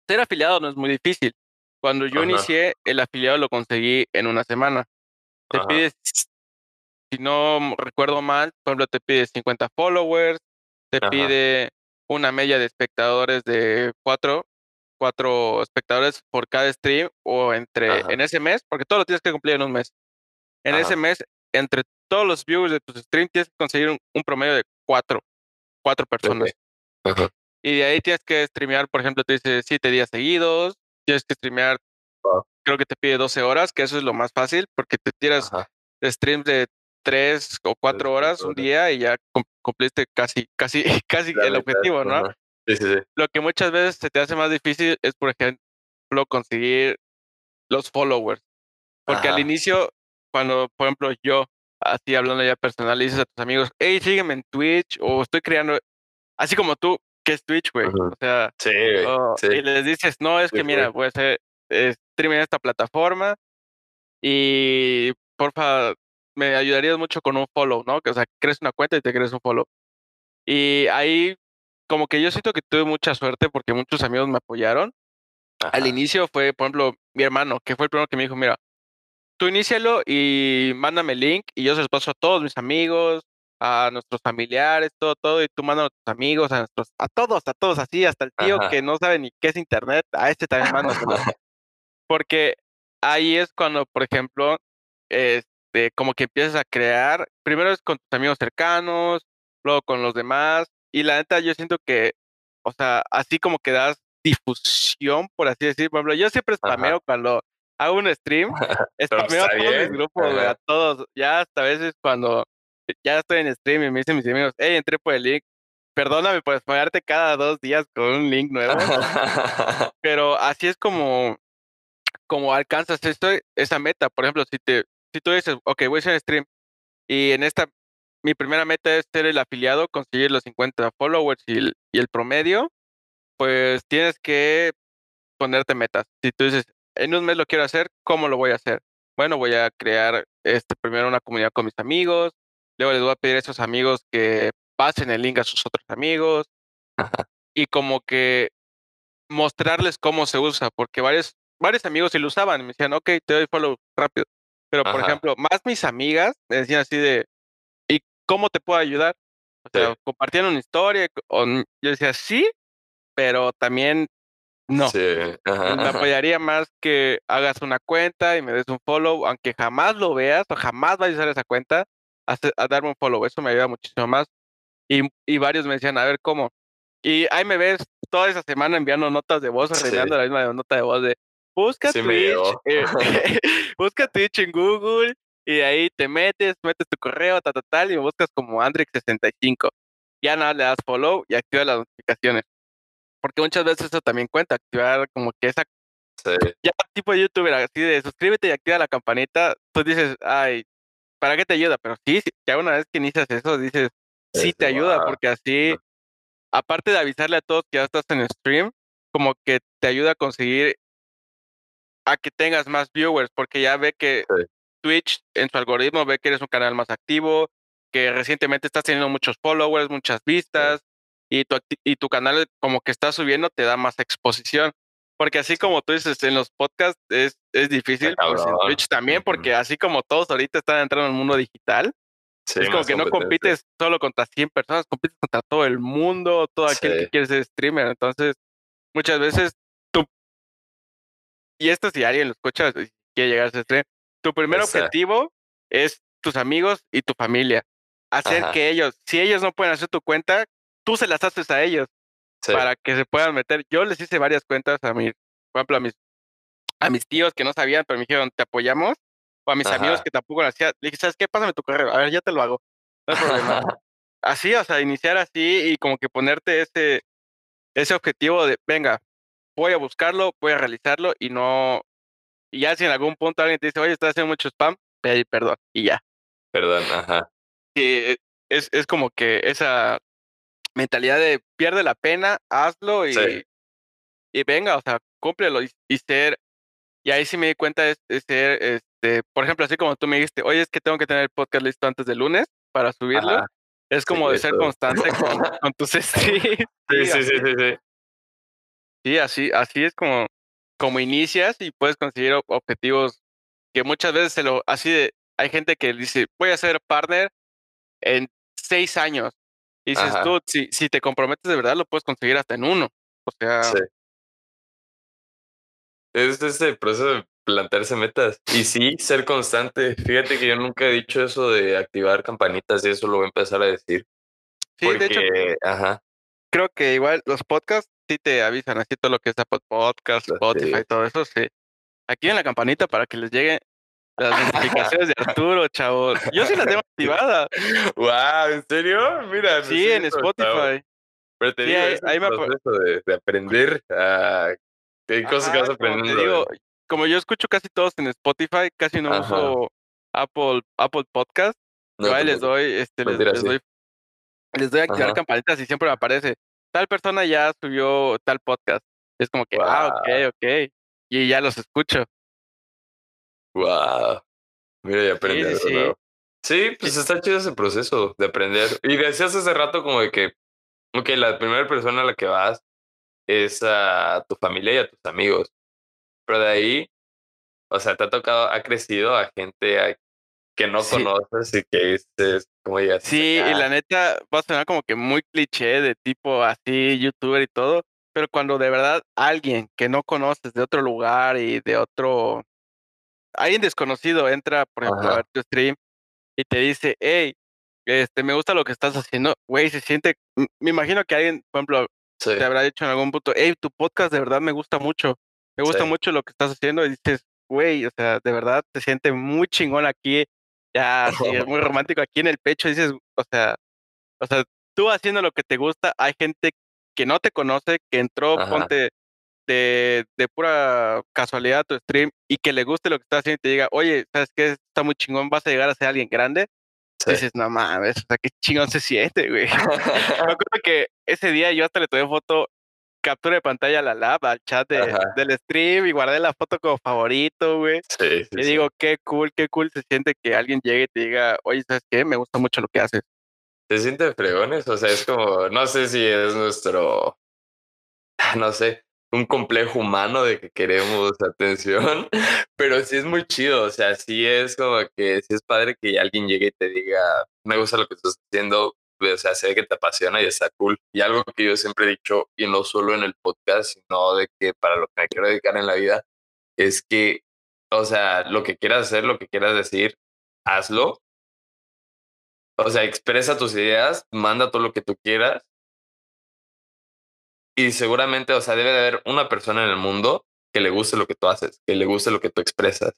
[SPEAKER 2] ser afiliado no es muy difícil. Cuando yo
[SPEAKER 1] Ajá.
[SPEAKER 2] inicié, el afiliado lo conseguí en una semana. Te
[SPEAKER 1] Ajá.
[SPEAKER 2] pides, si no recuerdo mal, por ejemplo, te pide 50 followers, te
[SPEAKER 1] Ajá.
[SPEAKER 2] pide una media de espectadores de cuatro, cuatro espectadores por cada stream o entre, en ese mes, porque todo lo tienes que cumplir en un mes. En ese mes, entre todos los viewers de tus streams, tienes que conseguir un, un promedio de cuatro, cuatro personas. Y de ahí tienes que streamear, por ejemplo, te dice siete días seguidos, tienes que streamear,
[SPEAKER 1] Wow.
[SPEAKER 2] creo que te pide 12 horas, que eso es lo más fácil, porque te tiras
[SPEAKER 1] Ajá.
[SPEAKER 2] streams de tres o cuatro horas un día y ya cum- cumpliste casi, casi, casi
[SPEAKER 1] La
[SPEAKER 2] el
[SPEAKER 1] mitad.
[SPEAKER 2] objetivo, ¿no?
[SPEAKER 1] Ajá. Sí, sí, sí.
[SPEAKER 2] Lo que muchas veces se te hace más difícil es, por ejemplo, conseguir los followers. Porque al
[SPEAKER 1] Ajá.
[SPEAKER 2] inicio, cuando, por ejemplo, yo, así hablando ya personal, dices a tus amigos, hey, sígueme en Twitch, o estoy creando, así como tú, ¿qué es Twitch, güey?
[SPEAKER 1] Ujú.
[SPEAKER 2] O sea,
[SPEAKER 1] Sí, güey.
[SPEAKER 2] o-
[SPEAKER 1] Sí.
[SPEAKER 2] y les dices, no, es
[SPEAKER 1] Sí,
[SPEAKER 2] que mira, voy a hacer eh, stream en esta plataforma y porfa, me ayudarías mucho con un follow, ¿no? Que, o sea, crees una cuenta y te crees un follow. Y ahí, como que yo siento que tuve mucha suerte porque muchos amigos me apoyaron. Al
[SPEAKER 1] Ajá.
[SPEAKER 2] inicio fue, por ejemplo, mi hermano, que fue el primero que me dijo, mira, tú inícialo y mándame el link y yo se los paso a todos mis amigos, a nuestros familiares, todo, todo, y tú mándalo a tus amigos, a nuestros, a todos, a todos, así, hasta el tío
[SPEAKER 1] Ajá.
[SPEAKER 2] que no sabe ni qué es internet, a este también mándaselo. Porque ahí es cuando, por ejemplo, este, como que empiezas a crear, primero es con tus amigos cercanos, luego con los demás, y la neta yo siento que, o sea, así como que das difusión, por así decir, por ejemplo, yo siempre
[SPEAKER 1] Ajá.
[SPEAKER 2] spameo cuando hago un stream, spameo a todos mis grupos, a
[SPEAKER 1] Ajá.
[SPEAKER 2] todos, ya hasta a veces cuando ya estoy en stream y me dicen mis amigos, hey, entré por el link, perdóname por spamarte cada dos días con un link nuevo, pero así es como, como alcanzas esto, esa meta. Por ejemplo, si te, si tú dices, ok, voy a hacer stream y en esta, mi primera meta es ser el afiliado, conseguir los 50 followers y el, y el promedio, pues tienes que ponerte metas. Si tú dices, en un mes lo quiero hacer, ¿cómo lo voy a hacer? Bueno, voy a crear este, primero una comunidad con mis amigos, luego les voy a pedir a esos amigos que pasen el link a sus otros amigos y como que mostrarles cómo se usa, porque varios, varios amigos sí lo usaban y me decían, ok, te doy follow rápido. Pero, por
[SPEAKER 1] Ajá.
[SPEAKER 2] ejemplo, más mis amigas me decían así de, ¿y cómo te puedo ayudar? O sea,
[SPEAKER 1] Sí.
[SPEAKER 2] compartían una historia, o yo decía, sí, pero también no.
[SPEAKER 1] Sí.
[SPEAKER 2] Me
[SPEAKER 1] Ajá.
[SPEAKER 2] apoyaría más que hagas una cuenta y me des un follow, aunque jamás lo veas o jamás vayas a usar esa cuenta, a, a darme un follow. Eso me ayuda muchísimo más. Y, y varios me decían, a ver cómo. Y ahí me ves toda esa semana enviando notas de voz,
[SPEAKER 1] Sí.
[SPEAKER 2] rellenando la misma nota de voz de busca
[SPEAKER 1] Sí
[SPEAKER 2] Twitch, eh, busca Twitch en Google y de ahí te metes, metes tu correo, tal, tal, tal, y me buscas como Andrix65. Ya nada, le das follow y activa las notificaciones. Porque muchas veces eso también cuenta, activar como que esa
[SPEAKER 1] Sí.
[SPEAKER 2] ya tipo youtuber, así de suscríbete y activa la campanita, tú dices, ay, ¿para qué te ayuda? Pero sí, ya una vez que inicias eso, dices, sí te ayuda, porque así, aparte de avisarle a todos que ya estás en stream, como que te ayuda a conseguir a que tengas más viewers, porque ya ve que
[SPEAKER 1] Sí.
[SPEAKER 2] Twitch en su algoritmo ve que eres un canal más activo, que recientemente estás teniendo muchos followers, muchas vistas, y tu, y tu canal como que está subiendo te da más exposición. Porque así como tú dices, en los podcasts es, es difícil, pues en. Twitch también, porque así como todos ahorita están entrando en el mundo digital,
[SPEAKER 1] Sí,
[SPEAKER 2] es como que no compites solo contra 100 personas, compites contra todo el mundo, todo aquel que
[SPEAKER 1] Sí.
[SPEAKER 2] quiere ser streamer. Entonces, muchas veces tú... Y esto si alguien lo escucha y quiere llegar a ser streamer, tu primer objetivo es tus amigos y tu familia. Hacer que ellos, si ellos no pueden hacer tu cuenta, tú se las haces a ellos para que se puedan meter. Yo les hice varias cuentas a mi, por ejemplo, a mis, a mis tíos que no sabían, pero me dijeron, te apoyamos. O a mis amigos que tampoco lo hacían. Le dije, ¿sabes qué? Pásame tu correo. A ver, ya te lo hago. No hay problema. así, o sea, iniciar así y como que ponerte ese, ese objetivo de, venga, voy a buscarlo, voy a realizarlo y no, y ya si en algún punto alguien te dice, oye, estás haciendo mucho spam, pedir perdón y ya.
[SPEAKER 1] Perdón, ajá.
[SPEAKER 2] Sí, es, es como que esa mentalidad de pierde la pena, hazlo y, y venga, o sea, cúmplelo y, ser, y ahí sí me di cuenta de, ser, este, por ejemplo, así como tú me dijiste, oye, es que tengo que tener el podcast listo antes del lunes para subirlo. Es como de ser constante con, con tus streams.
[SPEAKER 1] Sí, sí, sí, sí, sí.
[SPEAKER 2] Sí, así, así es como, como inicias y puedes conseguir objetivos que muchas veces se lo, así de, hay gente que dice, voy a ser partner en seis años. Y dices tú, si, si te comprometes de verdad, lo puedes conseguir hasta en uno. O sea. Sí.
[SPEAKER 1] Es ese proceso de plantearse metas. Y sí, ser constante. Fíjate que yo nunca he dicho eso de activar campanitas y eso lo voy a empezar a decir.
[SPEAKER 2] Sí, de hecho, ajá. creo que igual los podcasts sí te avisan así todo lo que es Apple Podcast, Spotify, todo eso, sí. Aquí en la campanita para que les lleguen las notificaciones de Arturo, chavos. Yo sí las tengo activadas.
[SPEAKER 1] Wow, ¿en serio? Mira.
[SPEAKER 2] Sí, en Spotify.
[SPEAKER 1] Pero te digo, ahí, me proceso de, de, aprender a qué cosas que vas aprendiendo.
[SPEAKER 2] Digo, como yo escucho casi todos en Spotify, casi no uso Apple, Apple Podcast. yo ahí les doy, este, les, doy, les doy a activar campanitas y siempre me aparece, tal persona ya subió tal podcast. Es como que, ah, ok, ok. Y ya los escucho.
[SPEAKER 1] Wow. Mira, y aprender. Sí, sí, sí. pues está chido ese proceso de aprender. Y decías hace rato como de que, ok, la primera persona a la que vas es a tu familia y a tus amigos. Pero de ahí, o sea, te ha tocado, ha crecido a gente que no conoces y que dices, como ya
[SPEAKER 2] Sí, y la neta va a sonar como que muy cliché de tipo así, youtuber y todo, pero cuando de verdad alguien que no conoces de otro lugar y de otro, alguien desconocido entra, por ejemplo, a ver tu stream y te dice, hey, este, me gusta lo que estás haciendo, güey, se siente, me imagino que alguien, por ejemplo, te habrá dicho en algún punto, hey, tu podcast de verdad me gusta mucho, me gusta mucho lo que estás haciendo y dices, güey, o sea, de verdad te siente muy chingón aquí ya, sí, es muy romántico. Aquí en el pecho dices, o sea, o sea, tú haciendo lo que te gusta, hay gente que no te conoce, que entró, ponte de, de pura casualidad a tu stream y que le guste lo que estás haciendo y te diga, oye, ¿sabes qué? Está muy chingón, vas a llegar a ser alguien grande. Dices, no mames, o sea, qué chingón se siente, güey. Me acuerdo que ese día yo hasta le tomé foto captura de pantalla a la lab, al chat del stream y guardé la foto como favorito, güey. Sí, sí, y digo, qué cool, qué cool se siente que alguien llegue y te diga, oye, ¿sabes qué? Me gusta mucho lo que haces.
[SPEAKER 1] Se siente fregones, o sea, es como, no sé si es nuestro, no sé, un complejo humano de que queremos atención, pero sí es muy chido, o sea, sí es como que sí es padre que alguien llegue y te diga, me gusta lo que estás haciendo, o sea, sé que te apasiona y está cool. Y algo que yo siempre he dicho, y no solo en el podcast, sino de que para lo que me quiero dedicar en la vida, es que, o sea, lo que quieras hacer, lo que quieras decir, hazlo. O sea, expresa tus ideas, manda todo lo que tú quieras. Y seguramente, o sea, debe de haber una persona en el mundo que le guste lo que tú haces, que le guste lo que tú expresas.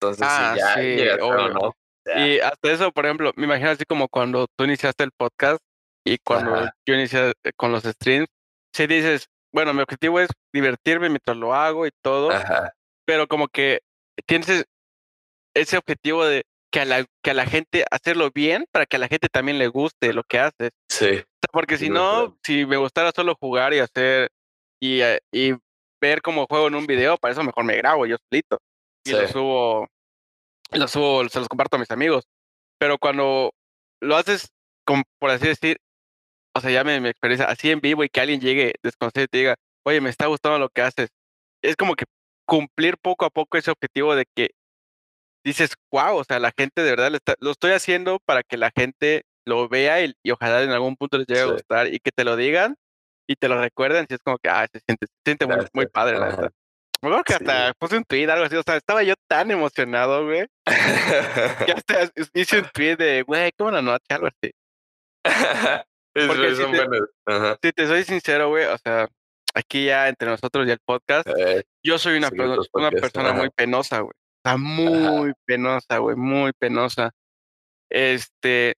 [SPEAKER 1] Entonces, si ah, ya sí, ¿no?
[SPEAKER 2] Y hasta eso, por ejemplo, me imagino así como cuando tú iniciaste el podcast y cuando yo inicié eh, con los streams, si dices, bueno, mi objetivo es divertirme mientras lo hago y todo, pero como que tienes ese objetivo de que a, la, que a la gente hacerlo bien para que a la gente también le guste lo que haces.
[SPEAKER 1] Sí.
[SPEAKER 2] Porque si no, si me gustara solo jugar y hacer y, eh, y ver cómo juego en un video, para eso mejor me grabo yo solito y lo subo los subo, se los comparto a mis amigos. Pero cuando lo haces, como por así decir, o sea, ya me, me experiencia así en vivo y que alguien llegue desconocido y te diga, oye, me está gustando lo que haces. Es como que cumplir poco a poco ese objetivo de que dices, wow, o sea, la gente de verdad lo estoy haciendo para que la gente lo vea y, ojalá en algún punto les llegue a gustar y que te lo digan y te lo recuerden. Y es como que, ah, se siente, se siente muy, muy, padre, la verdad. Me acuerdo que hasta puse un tweet, algo así. O sea, estaba yo tan emocionado, güey. que hasta hice un tweet de, güey, qué buena noche, algo así. Porque si, te, si te soy sincero, güey, o sea, aquí ya entre nosotros y el podcast, eh, yo soy una, una persona muy penosa, güey. Sea, muy penosa, güey, muy penosa. Este,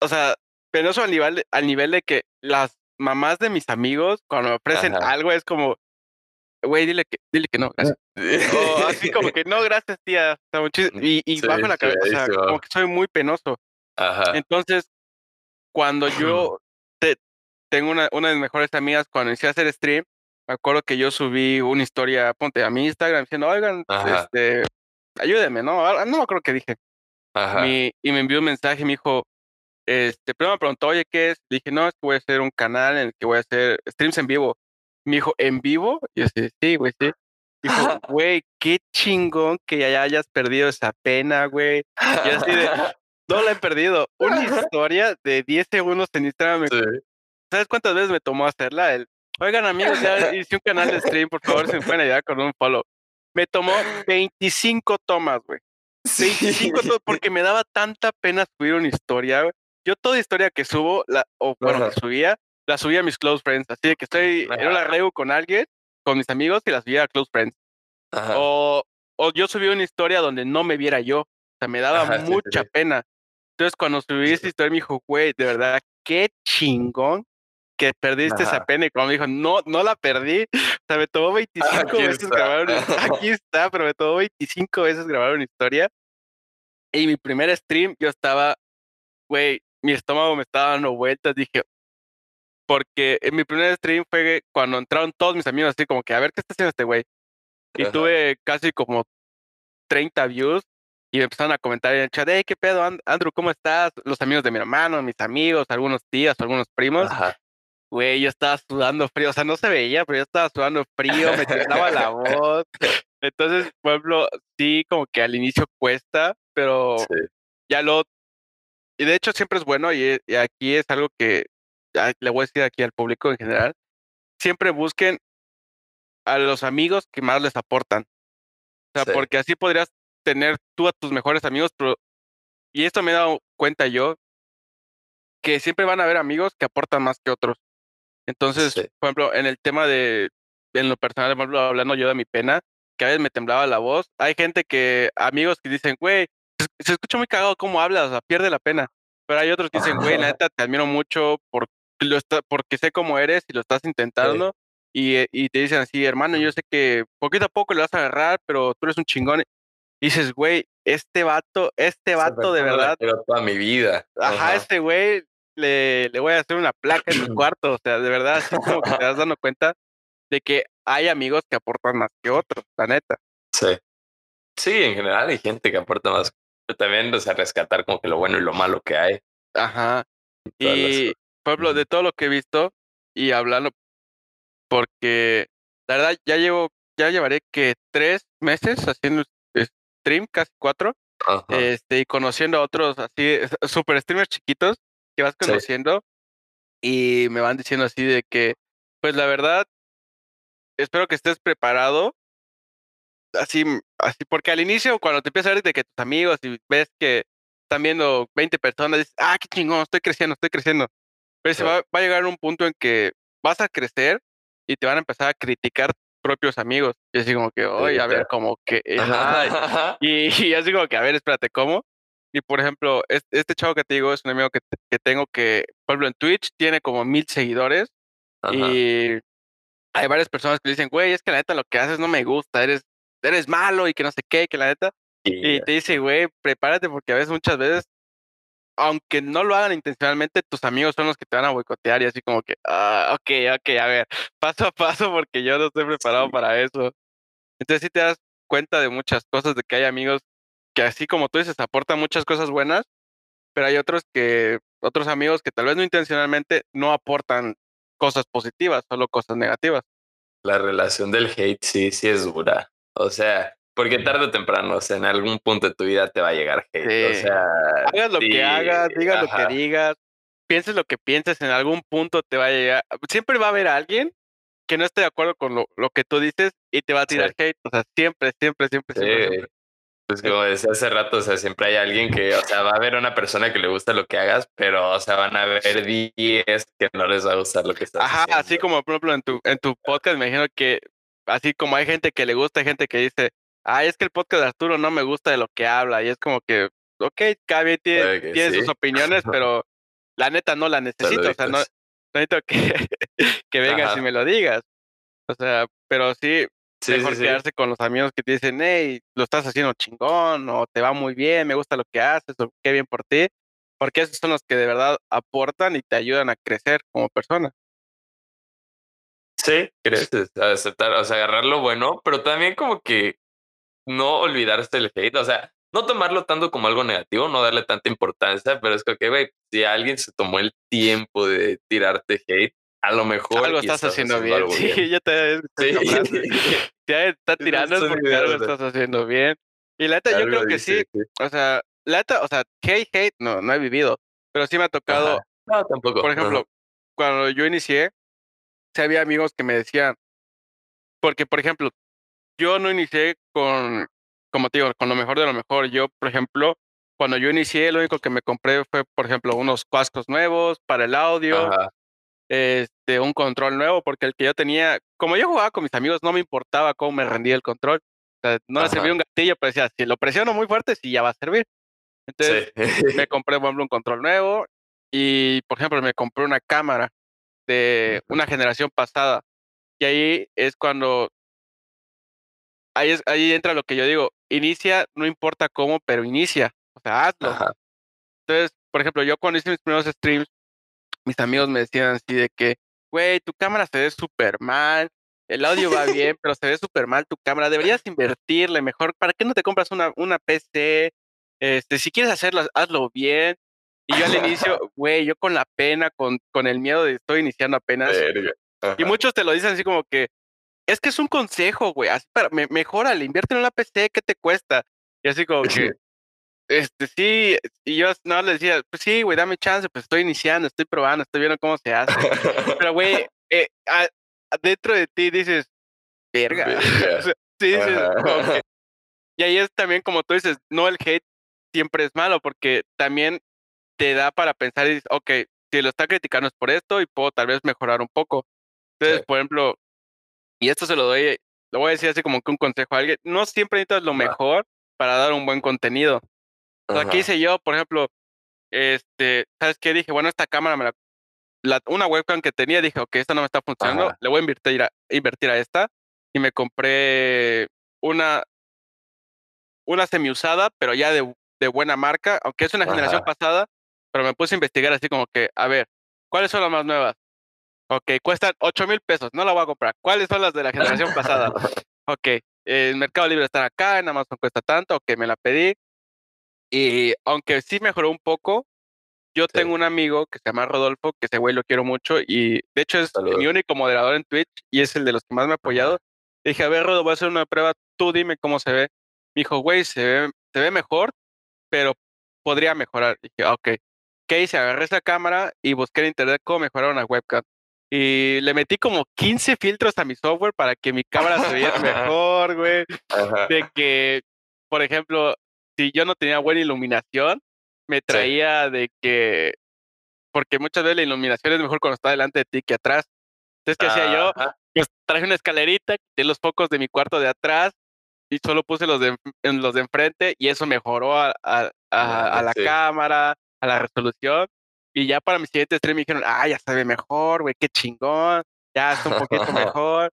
[SPEAKER 2] o sea, penoso al nivel, al nivel de que las mamás de mis amigos, cuando me ofrecen algo, es como, güey, dile que, dile que no, gracias. o así como que no, gracias, tía. O sea, y, y bajo la cabeza, o sea, como que soy muy penoso. Ajá. Entonces, cuando yo te, tengo una, una de mis mejores amigas, cuando inicié a hacer stream, me acuerdo que yo subí una historia, ponte, a mi Instagram diciendo, oigan, este, ayúdenme, ¿no? No me acuerdo qué dije. Ajá. y me envió un mensaje y me dijo, este, primero me preguntó, oye, ¿qué es? Le dije, no, es que voy a hacer un canal en el que voy a hacer streams en vivo. Me dijo, ¿en vivo? Y yo sí, sí, güey, sí. Dijo, güey, qué chingón que ya hayas perdido esa pena, güey. Y así de, no la he perdido. Una historia de 10 segundos en Instagram. ¿Sabes cuántas veces me tomó hacerla? El, Oigan, amigos, ya hice un canal de stream, por favor, si me pueden ayudar con un follow. Me tomó 25 tomas, güey. 25 tomas, porque me daba tanta pena subir una historia, güey yo toda historia que subo, la, o bueno, que subía, la subía a mis close friends. Así de que estoy en la reu con alguien, con mis amigos, y la subía a close friends. O, o yo subí una historia donde no me viera yo. O sea, me daba mucha pena. Entonces, cuando subí esa historia, me dijo, güey, de verdad, qué chingón que perdiste esa pena. Y cuando me dijo, no, no la perdí. O sea, me tomó 25 veces grabar una Aquí está, pero me tomó 25 veces grabar una historia. Y mi primer stream, yo estaba, güey, mi estómago me estaba dando vueltas, dije, porque en mi primer stream fue cuando entraron todos mis amigos así como que, a ver, ¿qué está haciendo este güey? Y tuve casi como 30 views y me empezaron a comentar en el chat, hey, ¿qué pedo, Andrew? ¿Cómo estás? Los amigos de mi hermano, mis amigos, algunos tías, algunos primos. Güey, yo estaba sudando frío, o sea, no se veía, pero yo estaba sudando frío, me temblaba la voz. Entonces, por ejemplo, sí, como que al inicio cuesta, pero ya lo y de hecho siempre es bueno, y, aquí es algo que le voy a decir aquí al público en general, siempre busquen a los amigos que más les aportan. O sea, porque así podrías tener tú a tus mejores amigos, pero, y esto me he dado cuenta yo, que siempre van a haber amigos que aportan más que otros. Entonces, por ejemplo, en el tema de, en lo personal, por ejemplo, hablando yo de mi pena, que a veces me temblaba la voz, hay gente que, amigos que dicen, güey, se escucha muy cagado cómo hablas, o sea, pierde la pena. Pero hay otros que dicen, güey, la neta te admiro mucho por, lo está, porque sé cómo eres y lo estás intentando. Y, eh, y, te dicen así, hermano, yo sé que poquito a poco le vas a agarrar, pero tú eres un chingón. Y dices, güey, este vato, este vato de verdad.
[SPEAKER 1] Pero toda mi vida.
[SPEAKER 2] Ajá, este güey le, le voy a hacer una placa en mi cuarto. O sea, de verdad, así como que te das dando cuenta de que hay amigos que aportan más que otros, la neta.
[SPEAKER 1] Sí. Sí, en general hay gente que aporta más también, o sea, rescatar como que lo bueno y lo malo que hay.
[SPEAKER 2] Ajá. Y, Pablo, de todo lo que he visto y hablando, porque la verdad ya llevo, ya llevaré que tres meses haciendo stream, casi cuatro, este, y conociendo a otros así, super streamers chiquitos que vas conociendo y me van diciendo así de que, pues la verdad, espero que estés preparado. Así, así, porque al inicio, cuando te empiezas a ver de que tus amigos y ves que están viendo 20 personas, dices, ah, qué chingón, estoy creciendo, estoy creciendo. Pero se va, va, a llegar un punto en que vas a crecer y te van a empezar a criticar propios amigos. Y así como que, oye, a ver, como que, y, así como que, a ver, espérate, ¿cómo? Y por ejemplo, este, chavo que te digo es un amigo que, que tengo que, por ejemplo, en Twitch tiene como mil seguidores y hay varias personas que dicen, güey, es que la neta lo que haces no me gusta, eres eres malo y que no sé qué, que la neta. y te dice, güey, prepárate porque a veces, muchas veces, aunque no lo hagan intencionalmente, tus amigos son los que te van a boicotear y así como que, ah, ok, ok, a ver, paso a paso porque yo no estoy preparado para eso. Entonces sí te das cuenta de muchas cosas, de que hay amigos que así como tú dices, aportan muchas cosas buenas, pero hay otros que, otros amigos que tal vez no intencionalmente no aportan cosas positivas, solo cosas negativas.
[SPEAKER 1] La relación del hate sí, sí es dura. O sea, porque tarde o temprano, o sea, en algún punto de tu vida te va a llegar hate. O sea,
[SPEAKER 2] hagas lo que hagas, digas lo que digas, pienses lo que pienses, en algún punto te va a llegar. Siempre va a haber alguien que no esté de acuerdo con lo, lo que tú dices y te va a tirar hate. O sea, siempre, siempre, siempre, siempre.
[SPEAKER 1] Pues como decía hace rato, o sea, siempre hay alguien que, o sea, va a haber una persona que le gusta lo que hagas, pero, o sea, van a haber 10 que no les va a gustar lo que estás
[SPEAKER 2] Ajá, así como, por ejemplo, en tu, en tu podcast, me imagino que, así como hay gente que le gusta, hay gente que dice, ay, es que el podcast de Arturo no me gusta de lo que habla, y es como que, ok, cada vez tiene, sus opiniones, pero la neta no la necesito, o sea, no, necesito que, que vengas y me lo digas. O sea, pero sí, mejor quedarse con los amigos que te dicen, hey, lo estás haciendo chingón, o te va muy bien, me gusta lo que haces, o qué bien por ti, porque esos son los que de verdad aportan y te ayudan a crecer como persona.
[SPEAKER 1] Sí, creces, aceptar, o sea, agarrar lo bueno, pero también como que no olvidarse del hate, o sea, no tomarlo tanto como algo negativo, no darle tanta importancia, pero es que, güey, si alguien se tomó el tiempo de tirarte hate, a lo mejor
[SPEAKER 2] algo estás, haciendo, bien. Sí, ya te sí. Ya está tirando porque algo estás haciendo bien. Y la neta, yo creo que sí. O sea, la neta, o sea, hate, hate, no, no he vivido, pero sí me ha tocado.
[SPEAKER 1] No, tampoco.
[SPEAKER 2] Por ejemplo, cuando yo inicié, sí había amigos que me decían, porque, por ejemplo, yo no inicié con, como te digo, con lo mejor de lo mejor. Yo, por ejemplo, cuando yo inicié, lo único que me compré fue, por ejemplo, unos cascos nuevos para el audio, este, un control nuevo, porque el que yo tenía, como yo jugaba con mis amigos, no me importaba cómo me rendía el control. O sea, no le servía un gatillo, pero decía, si lo presiono muy fuerte, sí ya va a servir. Entonces, me compré, por ejemplo, un control nuevo y, por ejemplo, me compré una cámara de una generación pasada. Y ahí es cuando ahí, es, ahí entra lo que yo digo, inicia, no importa cómo, pero inicia, o sea, hazlo. Entonces, por ejemplo, yo cuando hice mis primeros streams, mis amigos me decían así de que, güey, tu cámara se ve súper mal, el audio va bien, pero se ve súper mal tu cámara, deberías invertirle mejor, ¿para qué no te compras una, una PC? Este, si quieres hacerlo, hazlo bien. Y yo al inicio, güey, yo con la pena, con, con el miedo de estoy iniciando apenas. Y muchos te lo dicen así como que, es que es un consejo, güey. Así para, me, mejórale, invierte en una PC, ¿qué te cuesta? Y así como que, este, sí, y yo no le decía, pues sí, güey, dame chance, pues estoy iniciando, estoy probando, estoy viendo cómo se hace. Pero, güey, eh, dentro de ti dices, verga. sí, dices, Y ahí es también como tú dices, no el hate siempre es malo, porque también te da para pensar y dices, ok, si lo está criticando es por esto y puedo tal vez mejorar un poco. Entonces, por ejemplo, y esto se lo doy, lo voy a decir así como que un consejo a alguien, no siempre necesitas lo mejor para dar un buen contenido. Aquí hice yo, por ejemplo, este, ¿sabes qué? Dije, bueno, esta cámara me la, una webcam que tenía, dije, ok, esta no me está funcionando, le voy a invertir a, invertir a esta y me compré una, una semi usada, pero ya de, de buena marca, aunque es una generación pasada, pero me puse a investigar así como que, a ver, ¿cuáles son las más nuevas? Ok, cuestan 8 mil pesos, no la voy a comprar. ¿Cuáles son las de la generación pasada? Ok, el Mercado Libre está acá, en Amazon cuesta tanto, ok, me la pedí. Y aunque sí mejoró un poco, yo tengo un amigo que se llama Rodolfo, que ese güey lo quiero mucho y de hecho es mi único moderador en Twitch y es el de los que más me ha apoyado. dije, a ver, Rodolfo, voy a hacer una prueba, tú dime cómo se ve. Me dijo, güey, se ve, se ve mejor, pero podría mejorar. dije, ok. ¿Qué hice? Agarré esa cámara y busqué en internet cómo mejorar una webcam y le metí como 15 filtros a mi software para que mi cámara se viera mejor, güey. De que, por ejemplo, si yo no tenía buena iluminación, me traía de que, porque muchas veces la iluminación es mejor cuando está delante de ti que atrás. Entonces, ¿qué hacía yo? Pues traje una escalerita, quité los focos de mi cuarto de atrás y solo puse los de, en los de enfrente y eso mejoró a, a, a, la cámara, a la resolución. Y ya para mi siguiente stream me dijeron, ah, ya se ve mejor, güey, qué chingón, ya está un poquito mejor.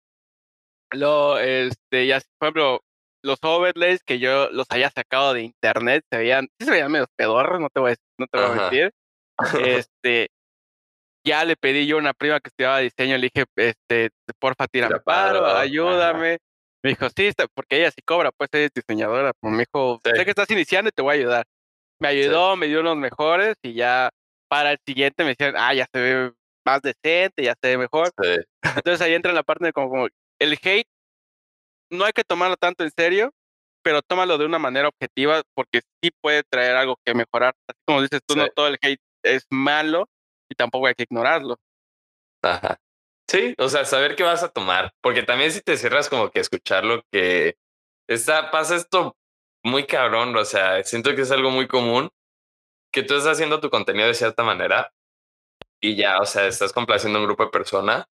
[SPEAKER 2] Lo, este, ya, por ejemplo, los overlays que yo los haya sacado de internet se veían, sí se veían medio pedorros, no te voy a, no te voy a mentir. Este, ya le pedí yo a una prima que estudiaba diseño, le dije, este, porfa, tírame paro, ayúdame. Me dijo, sí, porque ella sí cobra, pues ella es diseñadora. Pues me dijo, sé que estás iniciando y te voy a ayudar. Me ayudó, me dio unos mejores y ya para el siguiente me decían, ah, ya se ve más decente, ya se ve mejor. Entonces ahí entra la parte de como, el hate no hay que tomarlo tanto en serio, pero tómalo de una manera objetiva porque sí puede traer algo que mejorar. Así como dices tú, no todo el hate es malo y tampoco hay que ignorarlo.
[SPEAKER 1] Ajá. Sí, o sea, saber qué vas a tomar, porque también si te cierras como que escuchar lo que está, pasa esto muy cabrón, o sea, siento que es algo muy común, que tú estás haciendo tu contenido de cierta manera y ya, o sea, estás complaciendo a un grupo de personas,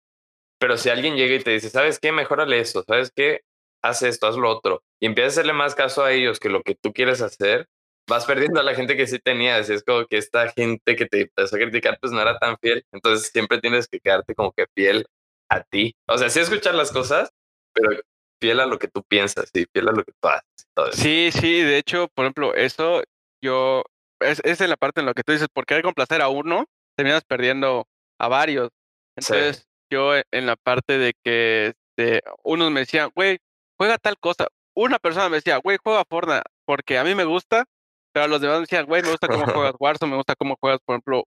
[SPEAKER 1] pero si alguien llega y te dice, ¿sabes qué? Mejórale esto, ¿sabes qué? Haz esto, haz lo otro, y empiezas a hacerle más caso a ellos que lo que tú quieres hacer, vas perdiendo a la gente que sí tenías. Y es como que esta gente que te empezó a criticar, pues no era tan fiel. Entonces siempre tienes que quedarte como que fiel a ti. O sea, sí escuchar las cosas, pero fiel a lo que tú piensas y fiel a lo que tú haces.
[SPEAKER 2] Sí, sí, de hecho, por ejemplo, eso yo, es, es en la parte en lo que tú dices, por querer complacer a uno, terminas perdiendo a varios. Entonces, yo en la parte de que este, unos me decían, güey, juega tal cosa. Una persona me decía, güey, juega Fortnite, porque a mí me gusta, pero los demás me decían, güey, me gusta cómo juegas Warzone, me gusta cómo juegas, por ejemplo,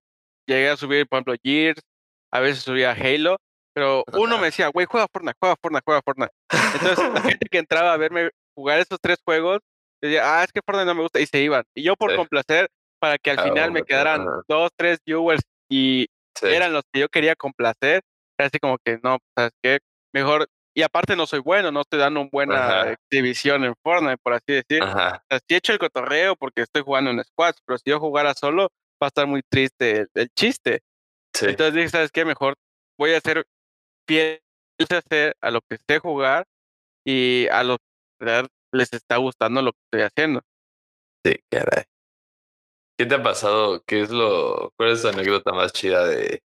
[SPEAKER 2] llegué a subir, por ejemplo, Gears, a veces subía Halo, pero uno me decía, güey, juega Fortnite, juega Fortnite, juega Fortnite. Entonces, la gente que entraba a verme jugar esos tres juegos, decía, ah, es que Fortnite no me gusta, y se iban. Y yo por complacer, para que al ah, final me quedaran dos, tres viewers y eran los que yo quería complacer, era así como que, no, ¿sabes qué? Mejor y aparte no soy bueno, no estoy dando una buena exhibición en Fortnite, por así decir. Ajá. O he hecho el cotorreo porque estoy jugando en squads, pero si yo jugara solo, va a estar muy triste el, chiste. Entonces dije, ¿sabes qué? Mejor voy a hacer fiel a lo que sé jugar y a lo que les está gustando lo que estoy haciendo.
[SPEAKER 1] Sí, caray. ¿Qué te ha pasado? ¿Qué es lo, cuál es la anécdota más chida de,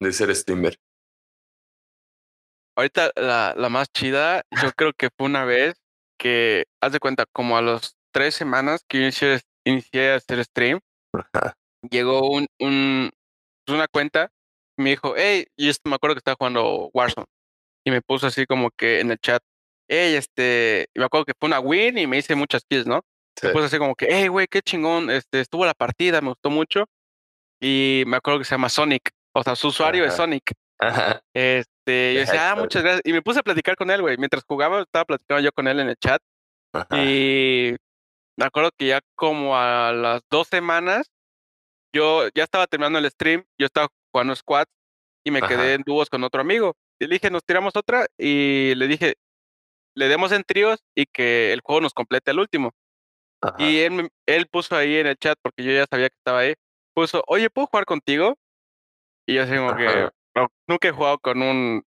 [SPEAKER 1] de ser streamer?
[SPEAKER 2] Ahorita la, la más chida, yo creo que fue una vez que, haz de cuenta, como a los tres semanas que yo inicié, a hacer stream, llegó un, un, pues, una cuenta y me dijo, hey, y esto me acuerdo que estaba jugando Warzone. Y me puso así como que en el chat, hey, este, y me acuerdo que fue una win y me hice muchas kills, ¿no? Me puso así como que, hey, güey, qué chingón, este, estuvo la partida, me gustó mucho. Y me acuerdo que se llama Sonic, o sea, su usuario es Sonic. Este, yo decía, ah, muchas gracias. Y me puse a platicar con él, güey. Mientras jugaba, estaba platicando yo con él en el chat. Y me acuerdo que ya como a las dos semanas, yo ya estaba terminando el stream, yo estaba jugando squads y me quedé en dúos con otro amigo. Y le dije, nos tiramos otra y le dije, le demos en tríos y que el juego nos complete el último. Y él, él puso ahí en el chat, porque yo ya sabía que estaba ahí, puso, oye, ¿puedo jugar contigo? Y yo así como que, nunca he jugado con un,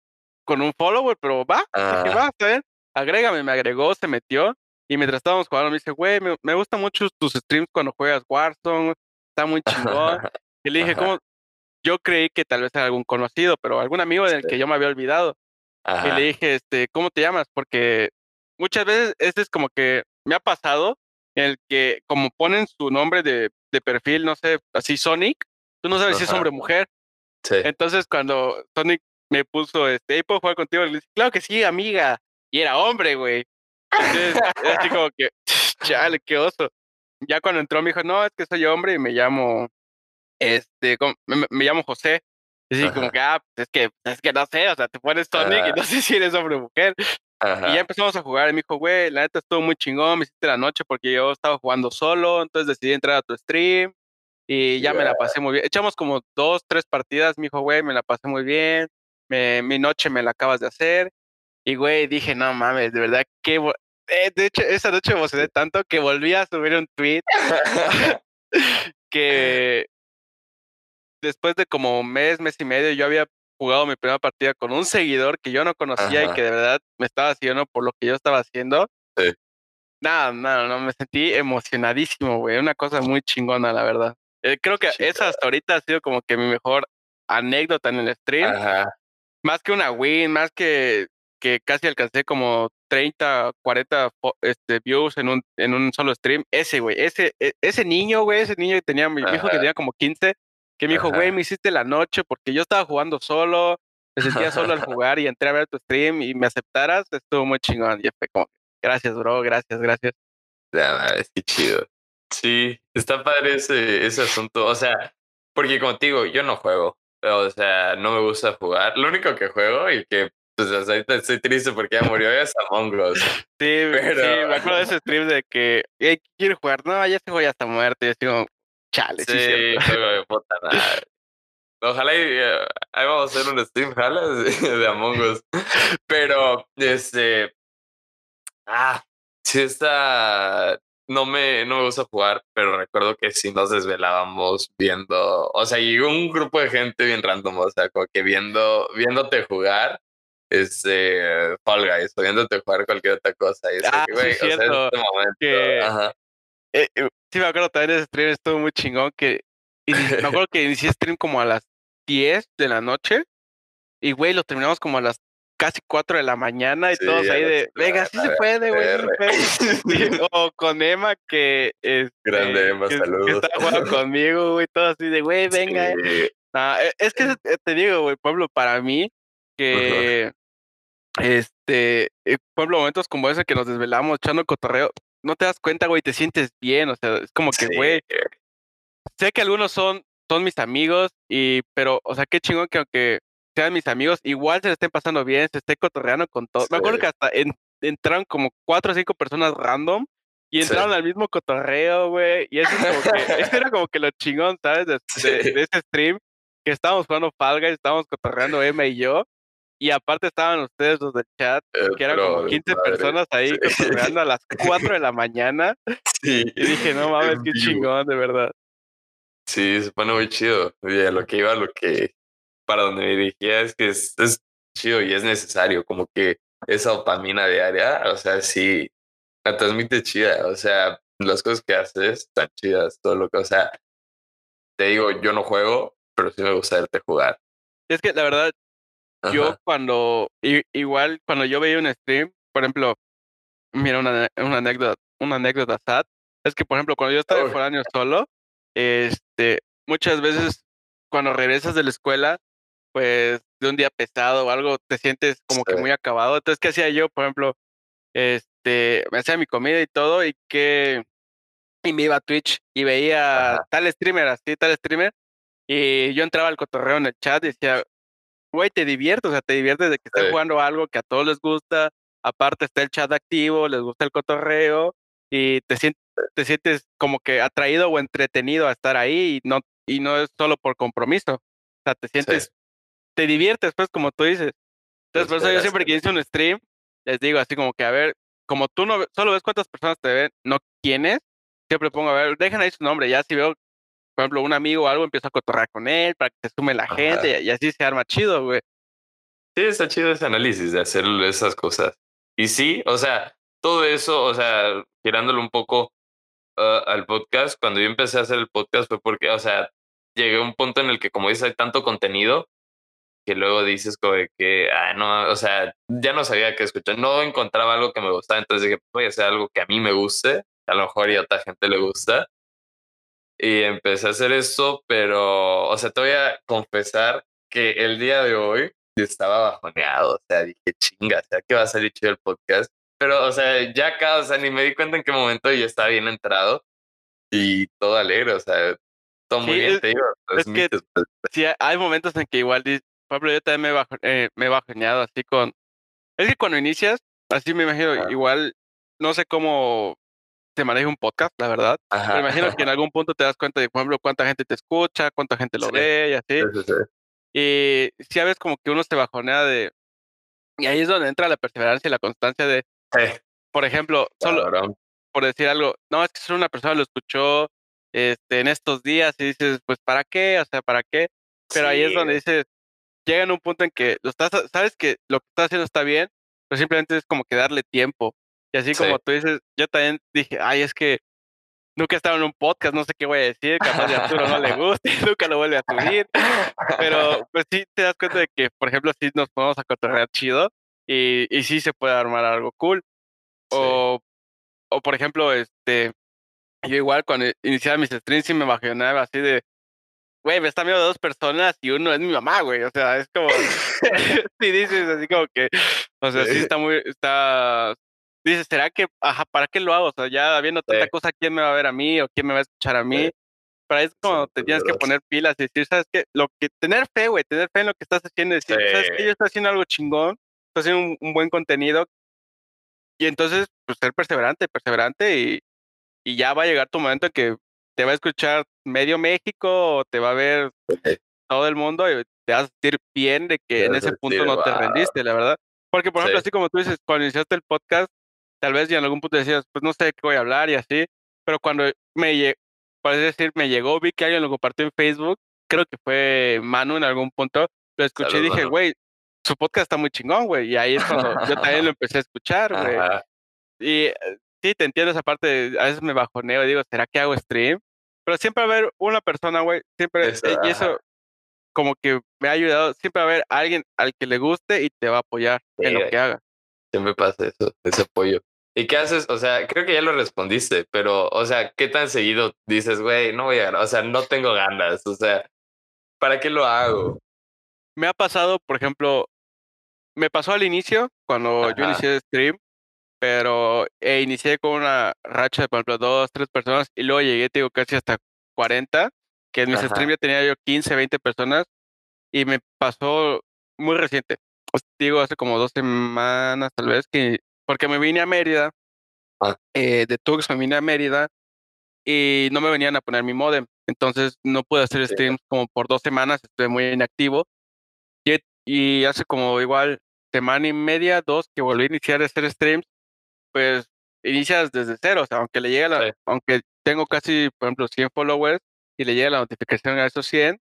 [SPEAKER 2] con un follower, pero va, bien. Agrégame, me agregó, se metió. Y mientras estábamos jugando, me dice, güey, me, me gustan mucho tus streams cuando juegas Warzone, está muy chingón. y le dije, ¿cómo? Yo creí que tal vez era algún conocido, pero algún amigo del que yo me había olvidado. Y le dije, este, ¿cómo te llamas? Porque muchas veces este es como que me ha pasado en el que como ponen su nombre de, de perfil, no sé, así Sonic, tú no sabes si es hombre o mujer. Entonces, cuando Sonic me puso, este, ¿puedo jugar contigo? Le dije, claro que sí, amiga. Y era hombre, güey. Entonces, así como que, chale, qué oso. Ya cuando entró me dijo, no, es que soy hombre y me llamo, este, me, llamo José. Y así como que, ah, pues, es que, es que no sé, o sea, te pones Sonic y no sé si eres hombre o mujer. Y ya empezamos a jugar y me dijo, güey, la neta estuvo muy chingón, me hiciste la noche porque yo estaba jugando solo, entonces decidí entrar a tu stream y ya me la pasé muy bien. Echamos como dos, tres partidas, me dijo, güey, me la pasé muy bien, mi noche me la acabas de hacer. Y, güey, dije, no mames, de verdad, que... Eh, de hecho, esa noche me emocioné tanto que volví a subir un tweet que después de como un mes, mes y medio, yo había jugado mi primera partida con un seguidor que yo no conocía y que de verdad me estaba haciendo por lo que yo estaba haciendo. Sí. Nada, nada, no, me sentí emocionadísimo, güey. Una cosa muy chingona, la verdad. Eh, creo que esa hasta ahorita ha sido como que mi mejor anécdota en el stream. Más que una win, más que, que casi alcancé como 30, 40 este, views en un, en un solo stream. Ese, güey, ese, e, ese niño, güey, ese niño que tenía, mi hijo que tenía como 15, que me dijo, güey, me hiciste la noche porque yo estaba jugando solo, me sentía solo al jugar y entré a ver tu stream y me aceptaras, estuvo muy chingón. Y fue como, gracias, bro, gracias, gracias.
[SPEAKER 1] Ya, es que chido. Sí, está padre ese, ese asunto. O sea, porque contigo, yo no juego. O sea, no me gusta jugar. Lo único que juego y que pues ahorita estoy triste porque ya murió es Among Us.
[SPEAKER 2] Sí, pero... sí, me acuerdo de ese stream de que hey, quiero jugar. No, ya se juega hasta muerte. Y yo digo, chale, sí,
[SPEAKER 1] sí juego de puta Ojalá y, eh, ahí vamos a hacer un stream, jala, de Among Us. Pero, este... Ah, sí está... No me, no me gusta jugar, pero recuerdo que sí nos desvelábamos viendo... O sea, llegó un grupo de gente bien random, o sea, como que viendo, viéndote jugar este, Fall Guys, viéndote jugar cualquier otra cosa. Y
[SPEAKER 2] Ah,
[SPEAKER 1] que,
[SPEAKER 2] sí,
[SPEAKER 1] güey,
[SPEAKER 2] es
[SPEAKER 1] o sea,
[SPEAKER 2] cierto,
[SPEAKER 1] este momento,
[SPEAKER 2] que-
[SPEAKER 1] ajá.
[SPEAKER 2] Eh, eh, sí, me acuerdo también de ese stream, estuvo muy chingón que... me acuerdo que inicié stream como a las 10 de la noche y, güey, lo terminamos como a las casi 4 de la mañana y
[SPEAKER 1] Sí,
[SPEAKER 2] todos ahí de, venga, sí se
[SPEAKER 1] mañana,
[SPEAKER 2] puede, güey, o con Emma que, este,
[SPEAKER 1] Grande Emma,
[SPEAKER 2] que, que
[SPEAKER 1] saludos.
[SPEAKER 2] estaba jugando conmigo, güey, todo así de, güey, venga.
[SPEAKER 1] Sí,
[SPEAKER 2] Ah, e- es que eh, te digo, güey, Pablo, para mí, que este, eh, ejemplo, momentos como ese que nos desvelamos echando cotorreo, no te das cuenta, güey, te sientes bien, o sea, es como que,
[SPEAKER 1] sí,
[SPEAKER 2] güey, sé que algunos son, son mis amigos, y, pero, o sea, qué chingón que aunque sean mis amigos, igual se le estén pasando bien, se esté cotorreando con todo. Me acuerdo
[SPEAKER 1] Sí.
[SPEAKER 2] que hasta en- entraron como cuatro o cinco personas random y
[SPEAKER 1] Sí.
[SPEAKER 2] entraron al mismo cotorreo, güey, y eso, es como que, eso era como que lo chingón, ¿sabes? De,
[SPEAKER 1] Sí.
[SPEAKER 2] de ese stream, que estábamos jugando Fall Guys, estábamos cotorreando Emma y yo, y aparte estaban ustedes los del chat,
[SPEAKER 1] eh,
[SPEAKER 2] que eran como 15
[SPEAKER 1] madre,
[SPEAKER 2] personas ahí
[SPEAKER 1] sí.
[SPEAKER 2] cotorreando a las 4 de la mañana,
[SPEAKER 1] Sí.
[SPEAKER 2] y dije, no mames, qué chingón, de verdad.
[SPEAKER 1] Sí, se pone muy chido. Y a lo que iba, lo que para donde me dirigía es que es, es chido y es necesario, como que esa dopamina diaria, o sea, sí, la transmite chida, o sea, las cosas que haces están chidas, todo lo que, o sea, te digo, yo no juego, pero sí me gusta verte jugar.
[SPEAKER 2] Es que la verdad, yo
[SPEAKER 1] Ajá,
[SPEAKER 2] cuando, i- igual cuando yo veía un stream, por ejemplo, mira una, una anécdota, una anécdota sad, es que por ejemplo, cuando yo estaba de foráneo solo, este, muchas veces cuando regresas de la escuela, pues de un día pesado o algo, te sientes como que muy acabado. Entonces, ¿qué hacía yo? Por ejemplo, este, me hacía mi comida y todo, y que, y me iba a Twitch y veía
[SPEAKER 1] Ajá.
[SPEAKER 2] tal streamer, así, tal streamer, y yo entraba al cotorreo en el chat y decía, güey, te diviertes, o sea, te diviertes de que
[SPEAKER 1] Sí.
[SPEAKER 2] jugando algo que a todos les gusta, aparte está el chat activo, les gusta el cotorreo, y te sientes, te sientes como que atraído o entretenido a estar ahí, y no, y no es solo por compromiso, o sea, te sientes, te diviertes, pues, como tú dices. Entonces, por eso yo siempre que inicio un stream, les digo así como que, a ver, como tú no solo ves cuántas personas te ven, no quiénes, siempre pongo, a ver, dejen ahí su nombre, ya si veo, por ejemplo, un amigo o algo, empiezo a cotorrear con él para que se sume la
[SPEAKER 1] Ajá.
[SPEAKER 2] gente y, y así se arma chido, güey.
[SPEAKER 1] Sí, está chido ese análisis de hacer esas cosas. Y sí, o sea, todo eso, o sea, girándolo un poco ah, al podcast, cuando yo empecé a hacer el podcast fue porque, o sea, llegué a un punto en el que, como dices, hay tanto contenido que luego dices como de que, ah, no, o sea, ya no sabía qué escuchar, no encontraba algo que me gustaba, entonces dije, voy a hacer algo que a mí me guste, a lo mejor y a otra gente le gusta. Y empecé a hacer eso, pero, o sea, te voy a confesar que el día de hoy estaba bajoneado, o sea, dije, chinga, o sea, que va a salir chido el podcast. Pero, o sea, ya acá, o sea, ni me di cuenta en qué momento yo estaba bien entrado y todo alegre, o sea, todo muy
[SPEAKER 2] Sí,
[SPEAKER 1] bien,
[SPEAKER 2] es-
[SPEAKER 1] te digo.
[SPEAKER 2] es que-
[SPEAKER 1] transmites, pues,
[SPEAKER 2] Sí, hay- momentos en que igual, por ejemplo, yo también me, bajo, eh, me he bajoneado así con... Es que cuando inicias, así me imagino,
[SPEAKER 1] Ajá.
[SPEAKER 2] igual, no sé cómo se maneja un podcast, la verdad,
[SPEAKER 1] Ajá.
[SPEAKER 2] pero imagino que en algún punto te das cuenta de, por ejemplo, cuánta gente te escucha, cuánta gente lo
[SPEAKER 1] Sí.
[SPEAKER 2] ve y así.
[SPEAKER 1] Sí, sí.
[SPEAKER 2] Y sí, a veces como que uno se bajonea de... Y ahí es donde entra la perseverancia y la constancia de,
[SPEAKER 1] Sí,
[SPEAKER 2] por ejemplo, solo
[SPEAKER 1] cabrón.
[SPEAKER 2] por decir algo, no, es que solo una persona lo escuchó este, en estos días y dices, pues, ¿para qué? O sea, ¿para qué? Pero ahí es donde dices, llega en un punto en que lo estás, sabes que lo que estás haciendo está bien, pero simplemente es como que darle tiempo. Y así
[SPEAKER 1] Sí.
[SPEAKER 2] como tú dices, yo también dije, ay, es que nunca he estado en un podcast, no sé qué voy a decir, capaz de Arturo no le guste, nunca lo vuelve a subir. Pero pues sí te das cuenta de que, por ejemplo, sí nos podemos a cotorrear chido y, y sí se puede armar algo cool.
[SPEAKER 1] Sí.
[SPEAKER 2] O por ejemplo, este, yo igual cuando iniciaba mis streams sí me imaginaba así de, güey, me están viendo dos personas y uno es mi mamá, güey. O sea, es como, sí dices así como que, o sea, sí
[SPEAKER 1] Sí.
[SPEAKER 2] está muy, está, dices, ¿será que, ajá, para qué lo hago? O sea, ya habiendo tanta
[SPEAKER 1] Sí.
[SPEAKER 2] cosa, ¿quién me va a ver a mí o quién me va a escuchar a mí?
[SPEAKER 1] Sí.
[SPEAKER 2] Pero es como te
[SPEAKER 1] es
[SPEAKER 2] tienes que poner pilas y decir, ¿sabes qué? Lo que, tener fe, güey, tener fe en lo que estás haciendo decir, ¿sabes qué? Yo estoy haciendo algo chingón, estoy haciendo un, un buen contenido y entonces, pues ser perseverante, perseverante y, y ya va a llegar tu momento en que te va a escuchar medio México o te va a ver todo el mundo y te vas a sentir bien de que en ese punto no te rendiste, la verdad. Porque, por ejemplo, así como tú dices, cuando iniciaste el podcast, tal vez ya en algún punto decías, pues no sé qué voy a hablar y así, pero cuando me llegó, parece decir, me llegó, vi que alguien lo compartió en Facebook, creo que fue Manu en algún punto, lo escuché y dije, güey, su podcast está muy chingón, güey, y ahí es cuando yo también lo empecé a escuchar, güey. Y eh, sí, te entiendo esa parte, a veces me bajoneo y digo, ¿será que hago stream? Pero siempre va a haber una persona, güey, siempre, eh, y eso como que me ha ayudado, siempre va a haber alguien al que le guste y te va a apoyar en lo que haga.
[SPEAKER 1] Siempre pasa eso, ese apoyo. ¿Y qué haces? O sea, creo que ya lo respondiste, pero, o sea, ¿qué tan seguido dices, güey, no voy a, o sea, no tengo ganas, o sea, ¿para qué lo hago?
[SPEAKER 2] Me ha pasado, por ejemplo, me pasó al inicio, cuando yo inicié stream, pero eh, inicié con una racha de, por ejemplo, dos, tres personas y luego llegué, te digo, casi hasta 40, que en mis streams ya tenía yo 15, 20 personas y me pasó muy reciente. Os digo, hace como dos semanas tal vez, que porque me vine a Mérida, ah. eh, de Tux me vine a Mérida y no me venían a poner mi modem. Entonces no pude hacer streams como por dos semanas, estuve muy inactivo. Y, y, hace como igual semana y media, dos, que volví a iniciar a hacer streams, pues inicias desde cero. O sea, aunque le llegue la, aunque tengo casi, por ejemplo, 100 followers y le llega la notificación a esos 100,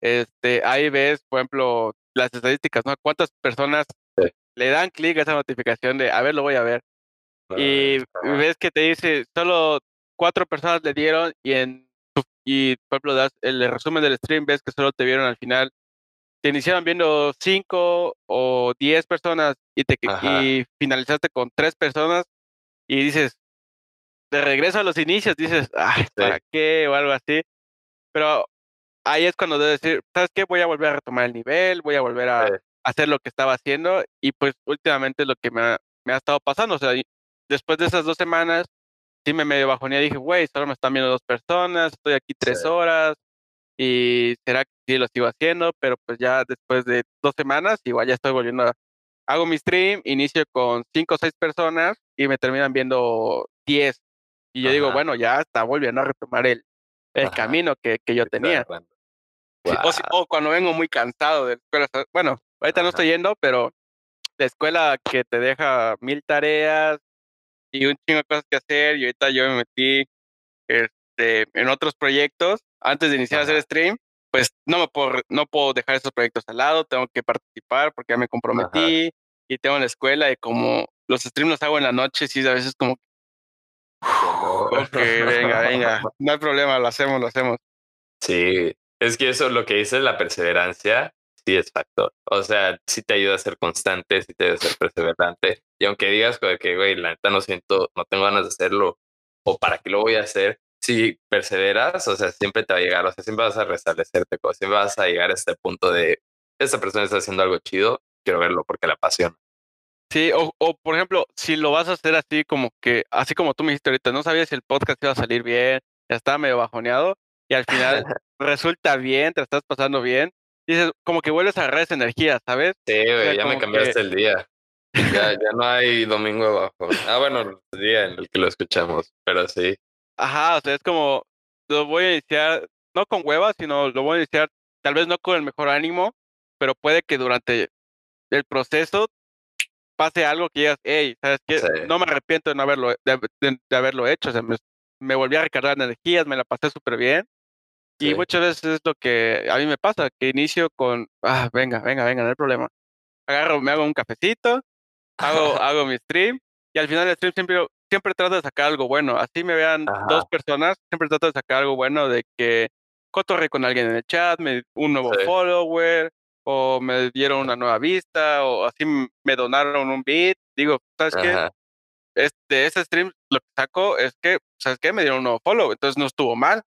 [SPEAKER 2] este, ahí ves, por ejemplo, las estadísticas, ¿no? ¿Cuántas personas le dan clic a esa notificación de, a ver, lo voy a ver. y ves que te dice, solo cuatro personas le dieron y en y por ejemplo das el resumen del stream, ves que solo te vieron al final. Te iniciaron viendo cinco o diez personas y, te, y finalizaste con tres personas y dices, de regreso a los inicios, dices, ay, ¿para qué? O algo así. Pero ahí es cuando debes decir, ¿sabes qué? Voy a volver a retomar el nivel, voy a volver a, hacer lo que estaba haciendo y pues últimamente lo que me ha, me ha estado pasando, o sea, después de esas dos semanas, sí me medio bajonía, dije, güey, solo me están viendo dos personas, estoy aquí tres horas y será que sí lo sigo haciendo, pero pues ya después de dos semanas, igual ya estoy volviendo a, hago mi stream, inicio con cinco o seis personas y me terminan viendo diez. Y yo digo, bueno, ya está volviendo a retomar el, el camino que, que yo tenía. o, cuando vengo muy cansado de la escuela, bueno, Ahorita no estoy yendo, pero la escuela que te deja mil tareas y un chingo de cosas que hacer y ahorita yo me metí este, en otros proyectos antes de iniciar a hacer stream, pues no me puedo, no puedo dejar esos proyectos al lado, tengo que participar porque ya me comprometí y tengo la escuela y como los streams los hago en la noche, sí, a veces como ok, venga, venga, no hay problema, lo hacemos, lo hacemos.
[SPEAKER 1] Sí, es que eso, lo que dice la perseverancia, sí es factor. O sea, sí te ayuda a ser constante, sí te ayuda a ser perseverante. Y aunque digas que, güey, la neta no siento, no tengo ganas de hacerlo, o para qué lo voy a hacer, si perseveras, o sea, siempre te va a llegar, o sea, siempre vas a restablecerte, siempre vas a llegar a este punto de, esta persona está haciendo algo chido, quiero verlo porque la apasiona.
[SPEAKER 2] Sí, o, o, por ejemplo, si lo vas a hacer así como que, así como tú me dijiste ahorita, no sabías si el podcast iba a salir bien, ya estaba medio bajoneado y al final resulta bien, te estás pasando bien, dices, como que vuelves a agarrar esa energía, ¿sabes?
[SPEAKER 1] Sí, güey, ya me cambiaste el día. Ya, ya no hay domingo abajo. Ah, bueno, el día en el que lo escuchamos, pero sí.
[SPEAKER 2] Ajá, o sea, es como, lo voy a iniciar, no con huevas, sino lo voy a iniciar, tal vez no con el mejor ánimo, pero puede que durante el proceso pase algo que digas, hey, ¿sabes qué? No me arrepiento de no haberlo, de, haberlo hecho, o sea, me, me volví a recargar energías, me la pasé súper bien y muchas veces es lo que a mí me pasa, que inicio con, ah, venga, venga, venga, no hay problema. Agarro, me hago un cafecito, hago, hago mi stream y al final del stream siempre, siempre trato de sacar algo bueno. Así me vean dos personas, siempre trato de sacar algo bueno de que cotorre con alguien en el chat, me, un nuevo follower, o me dieron una nueva vista, o así me donaron un beat. Digo, ¿sabes qué? Este, ese stream lo que saco es que, ¿sabes qué? Me dieron un nuevo follow, entonces no estuvo mal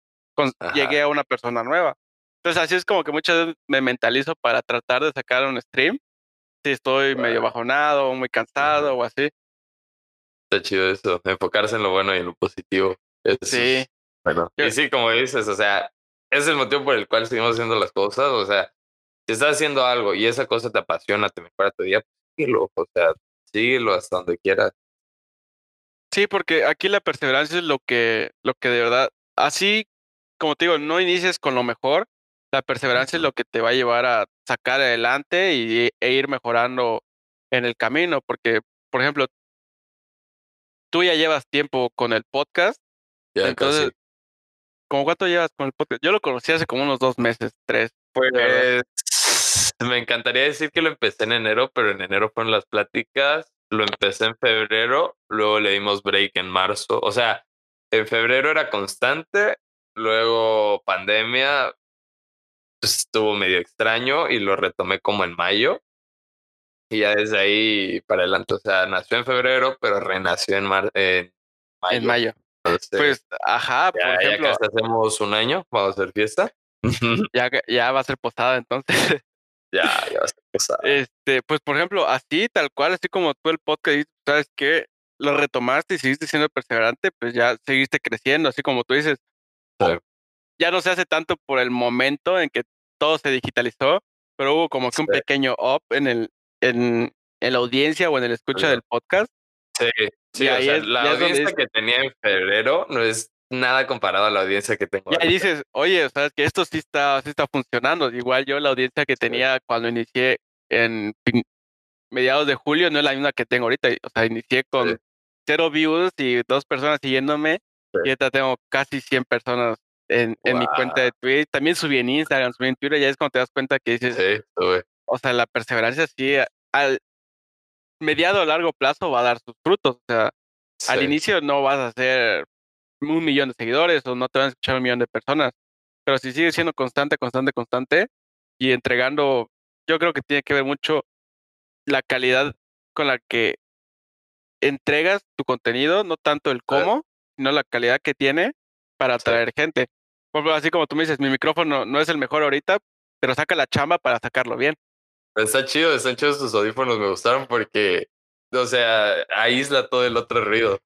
[SPEAKER 2] llegué a una persona nueva. Entonces así es como que muchas veces me mentalizo para tratar de sacar un stream. Si estoy medio bajonado, muy cansado o así.
[SPEAKER 1] Está chido eso, enfocarse en lo bueno y en lo positivo. sí. bueno. Y sí, como dices, o sea, es el motivo por el cual seguimos haciendo las cosas. O sea, si estás haciendo algo y esa cosa te apasiona, te mejora tu día, síguelo. O sea, síguelo hasta donde quieras.
[SPEAKER 2] Sí, porque aquí la perseverancia es lo que, lo que de verdad, así como te digo, no inicies con lo mejor, La perseverancia es lo que te va a llevar a sacar adelante y, e ir mejorando en el camino, porque, por ejemplo, tú ya llevas tiempo con el podcast.
[SPEAKER 1] Ya
[SPEAKER 2] entonces,
[SPEAKER 1] casi.
[SPEAKER 2] ¿cómo cuánto llevas con el podcast? Yo lo conocí hace como unos dos meses, tres.
[SPEAKER 1] Pues me encantaría decir que lo empecé en enero, pero en enero fueron las pláticas. Lo empecé en febrero, luego le dimos break en marzo. O sea, en febrero era constante, luego pandemia pues, estuvo medio extraño y lo retomé como en mayo. Y ya desde ahí para adelante, o sea, nació en febrero, pero renació en, mar en mayo.
[SPEAKER 2] En mayo.
[SPEAKER 1] Entonces,
[SPEAKER 2] Pues, ajá, por
[SPEAKER 1] ya, ya
[SPEAKER 2] ejemplo,
[SPEAKER 1] casi hacemos un año, vamos a hacer fiesta.
[SPEAKER 2] ya, que- ya va a ser posada entonces.
[SPEAKER 1] ya, ya va a ser pesado.
[SPEAKER 2] Este, pues por ejemplo, así, tal cual, así como tú el podcast, sabes que lo retomaste y seguiste siendo perseverante, pues ya seguiste creciendo, así como tú dices.
[SPEAKER 1] Sí.
[SPEAKER 2] Ya no se hace tanto por el momento en que todo se digitalizó, pero hubo como que un pequeño up en el, en, en la audiencia o en el escucha del podcast.
[SPEAKER 1] Sí, sí, o sea,
[SPEAKER 2] es-
[SPEAKER 1] la
[SPEAKER 2] ya
[SPEAKER 1] audiencia
[SPEAKER 2] es-
[SPEAKER 1] que tenía en febrero no es nada comparado a la audiencia que tengo
[SPEAKER 2] Y ahí
[SPEAKER 1] ahorita.
[SPEAKER 2] dices, oye, sabes que esto sí está, sí está funcionando. Igual yo la audiencia que tenía cuando inicié en mediados de julio no es la misma que tengo ahorita. O sea, inicié con
[SPEAKER 1] Sí.
[SPEAKER 2] cero views y dos personas siguiéndome.
[SPEAKER 1] Sí.
[SPEAKER 2] Y ahorita tengo casi 100 personas en, en mi cuenta de Twitter. También subí en Instagram, subí en Twitter. Ya es cuando te das cuenta que dices,
[SPEAKER 1] Sí,
[SPEAKER 2] o sea, la perseverancia sí, al mediado o largo plazo va a dar sus frutos. O sea, al inicio no vas a hacer un millón de seguidores o no te van a escuchar un millón de personas, pero si sigues siendo constante, constante, constante y entregando, yo creo que tiene que ver mucho la calidad con la que entregas tu contenido, no tanto el cómo, sino la calidad que tiene para
[SPEAKER 1] Sí.
[SPEAKER 2] atraer gente. Por ejemplo, así como tú me dices, mi micrófono no es el mejor ahorita, pero saca la chamba para sacarlo bien.
[SPEAKER 1] Está chido, están chidos tus audífonos, me gustaron porque, o sea, aísla todo el otro ruido.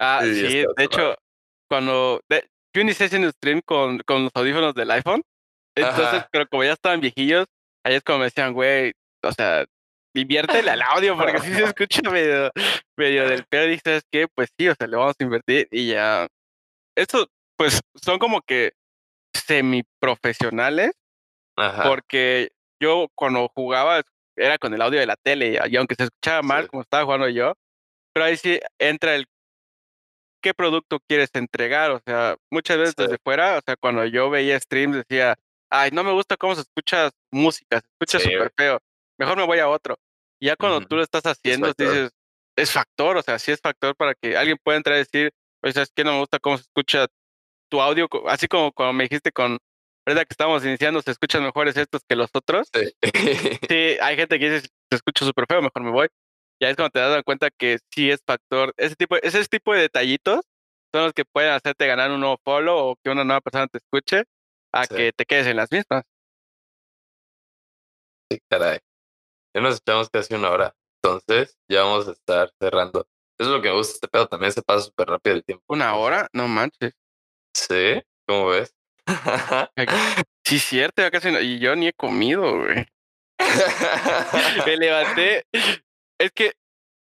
[SPEAKER 2] Ah,
[SPEAKER 1] Sí,
[SPEAKER 2] de hecho, cuando de- yo inicié haciendo stream con, con los audífonos del iPhone, entonces,
[SPEAKER 1] Ajá.
[SPEAKER 2] pero como ya estaban viejillos, ahí es como me decían, güey, o sea, inviértele al audio porque sí se escucha medio, medio del pedo. Y ¿sabes qué? Pues sí, o sea, le vamos a invertir y ya. Esto, pues, son como que semiprofesionales
[SPEAKER 1] Ajá.
[SPEAKER 2] porque yo cuando jugaba era con el audio de la tele y aunque se escuchaba mal
[SPEAKER 1] Sí.
[SPEAKER 2] como estaba jugando yo, pero ahí sí entra el qué producto quieres entregar, o sea, muchas veces
[SPEAKER 1] Sí.
[SPEAKER 2] desde fuera, o sea, cuando yo veía streams decía, ay, no me gusta cómo se escucha música, se escucha
[SPEAKER 1] Sí,
[SPEAKER 2] súper feo, mejor me voy a otro. Y ya cuando tú lo estás haciendo, dices, es factor, o sea, sí es factor para que alguien pueda entrar y decir, pues es que no me gusta cómo se escucha tu audio, así como cuando me dijiste con, ¿verdad? Que estamos iniciando, se escuchan mejores estos que los otros.
[SPEAKER 1] Sí.
[SPEAKER 2] Sí, hay gente que dice, se escucha súper feo, mejor me voy. Ya es cuando te das cuenta que sí es factor. Ese tipo, ese tipo de detallitos son los que pueden hacerte ganar un nuevo follow o que una nueva persona te escuche a
[SPEAKER 1] Sí.
[SPEAKER 2] que te quedes en las mismas.
[SPEAKER 1] Sí, caray. Ya nos echamos casi una hora. Entonces, ya vamos a estar cerrando. Eso es lo que me gusta este pedo. También se pasa súper rápido el tiempo.
[SPEAKER 2] ¿Una hora? No manches.
[SPEAKER 1] Sí, ¿cómo ves?
[SPEAKER 2] Sí, cierto, ya casi no- Y yo ni he comido, güey. Me levanté. Es que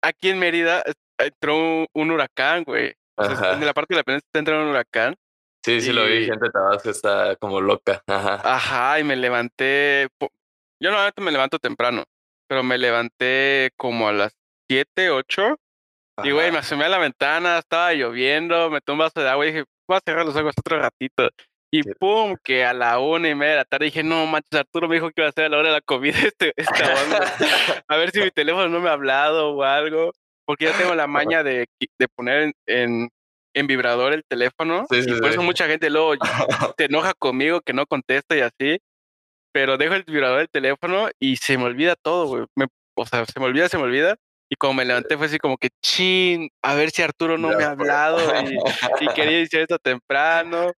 [SPEAKER 2] aquí en Mérida entró un, un huracán, güey. O sea, en la parte de la península está entrando un huracán.
[SPEAKER 1] Sí, sí lo vi. Gente de Tabasco está como loca. Ajá.
[SPEAKER 2] Ajá, y me levanté. Yo normalmente me levanto temprano, pero me levanté como a las 7, 8. Y güey, me asomé a la ventana, estaba lloviendo, me tomé un vaso de agua y dije, voy a cerrar los ojos otro ratito. Y pum, que a la una y media de la tarde dije, no manches, Arturo me dijo que iba a ser a la hora de la comida este, esta onda. A ver si mi teléfono no me ha hablado o algo. Porque yo tengo la maña de, de poner en, en, en vibrador el teléfono.
[SPEAKER 1] Sí, sí,
[SPEAKER 2] y por eso
[SPEAKER 1] sí.
[SPEAKER 2] mucha gente luego se enoja conmigo que no contesto y así. Pero dejo el vibrador del teléfono y se me olvida todo, güey. O sea, se me olvida, se me olvida. Y como me levanté fue así como que, chin, a ver si Arturo no
[SPEAKER 1] Ya
[SPEAKER 2] me ha hablado y, y quería decir esto temprano.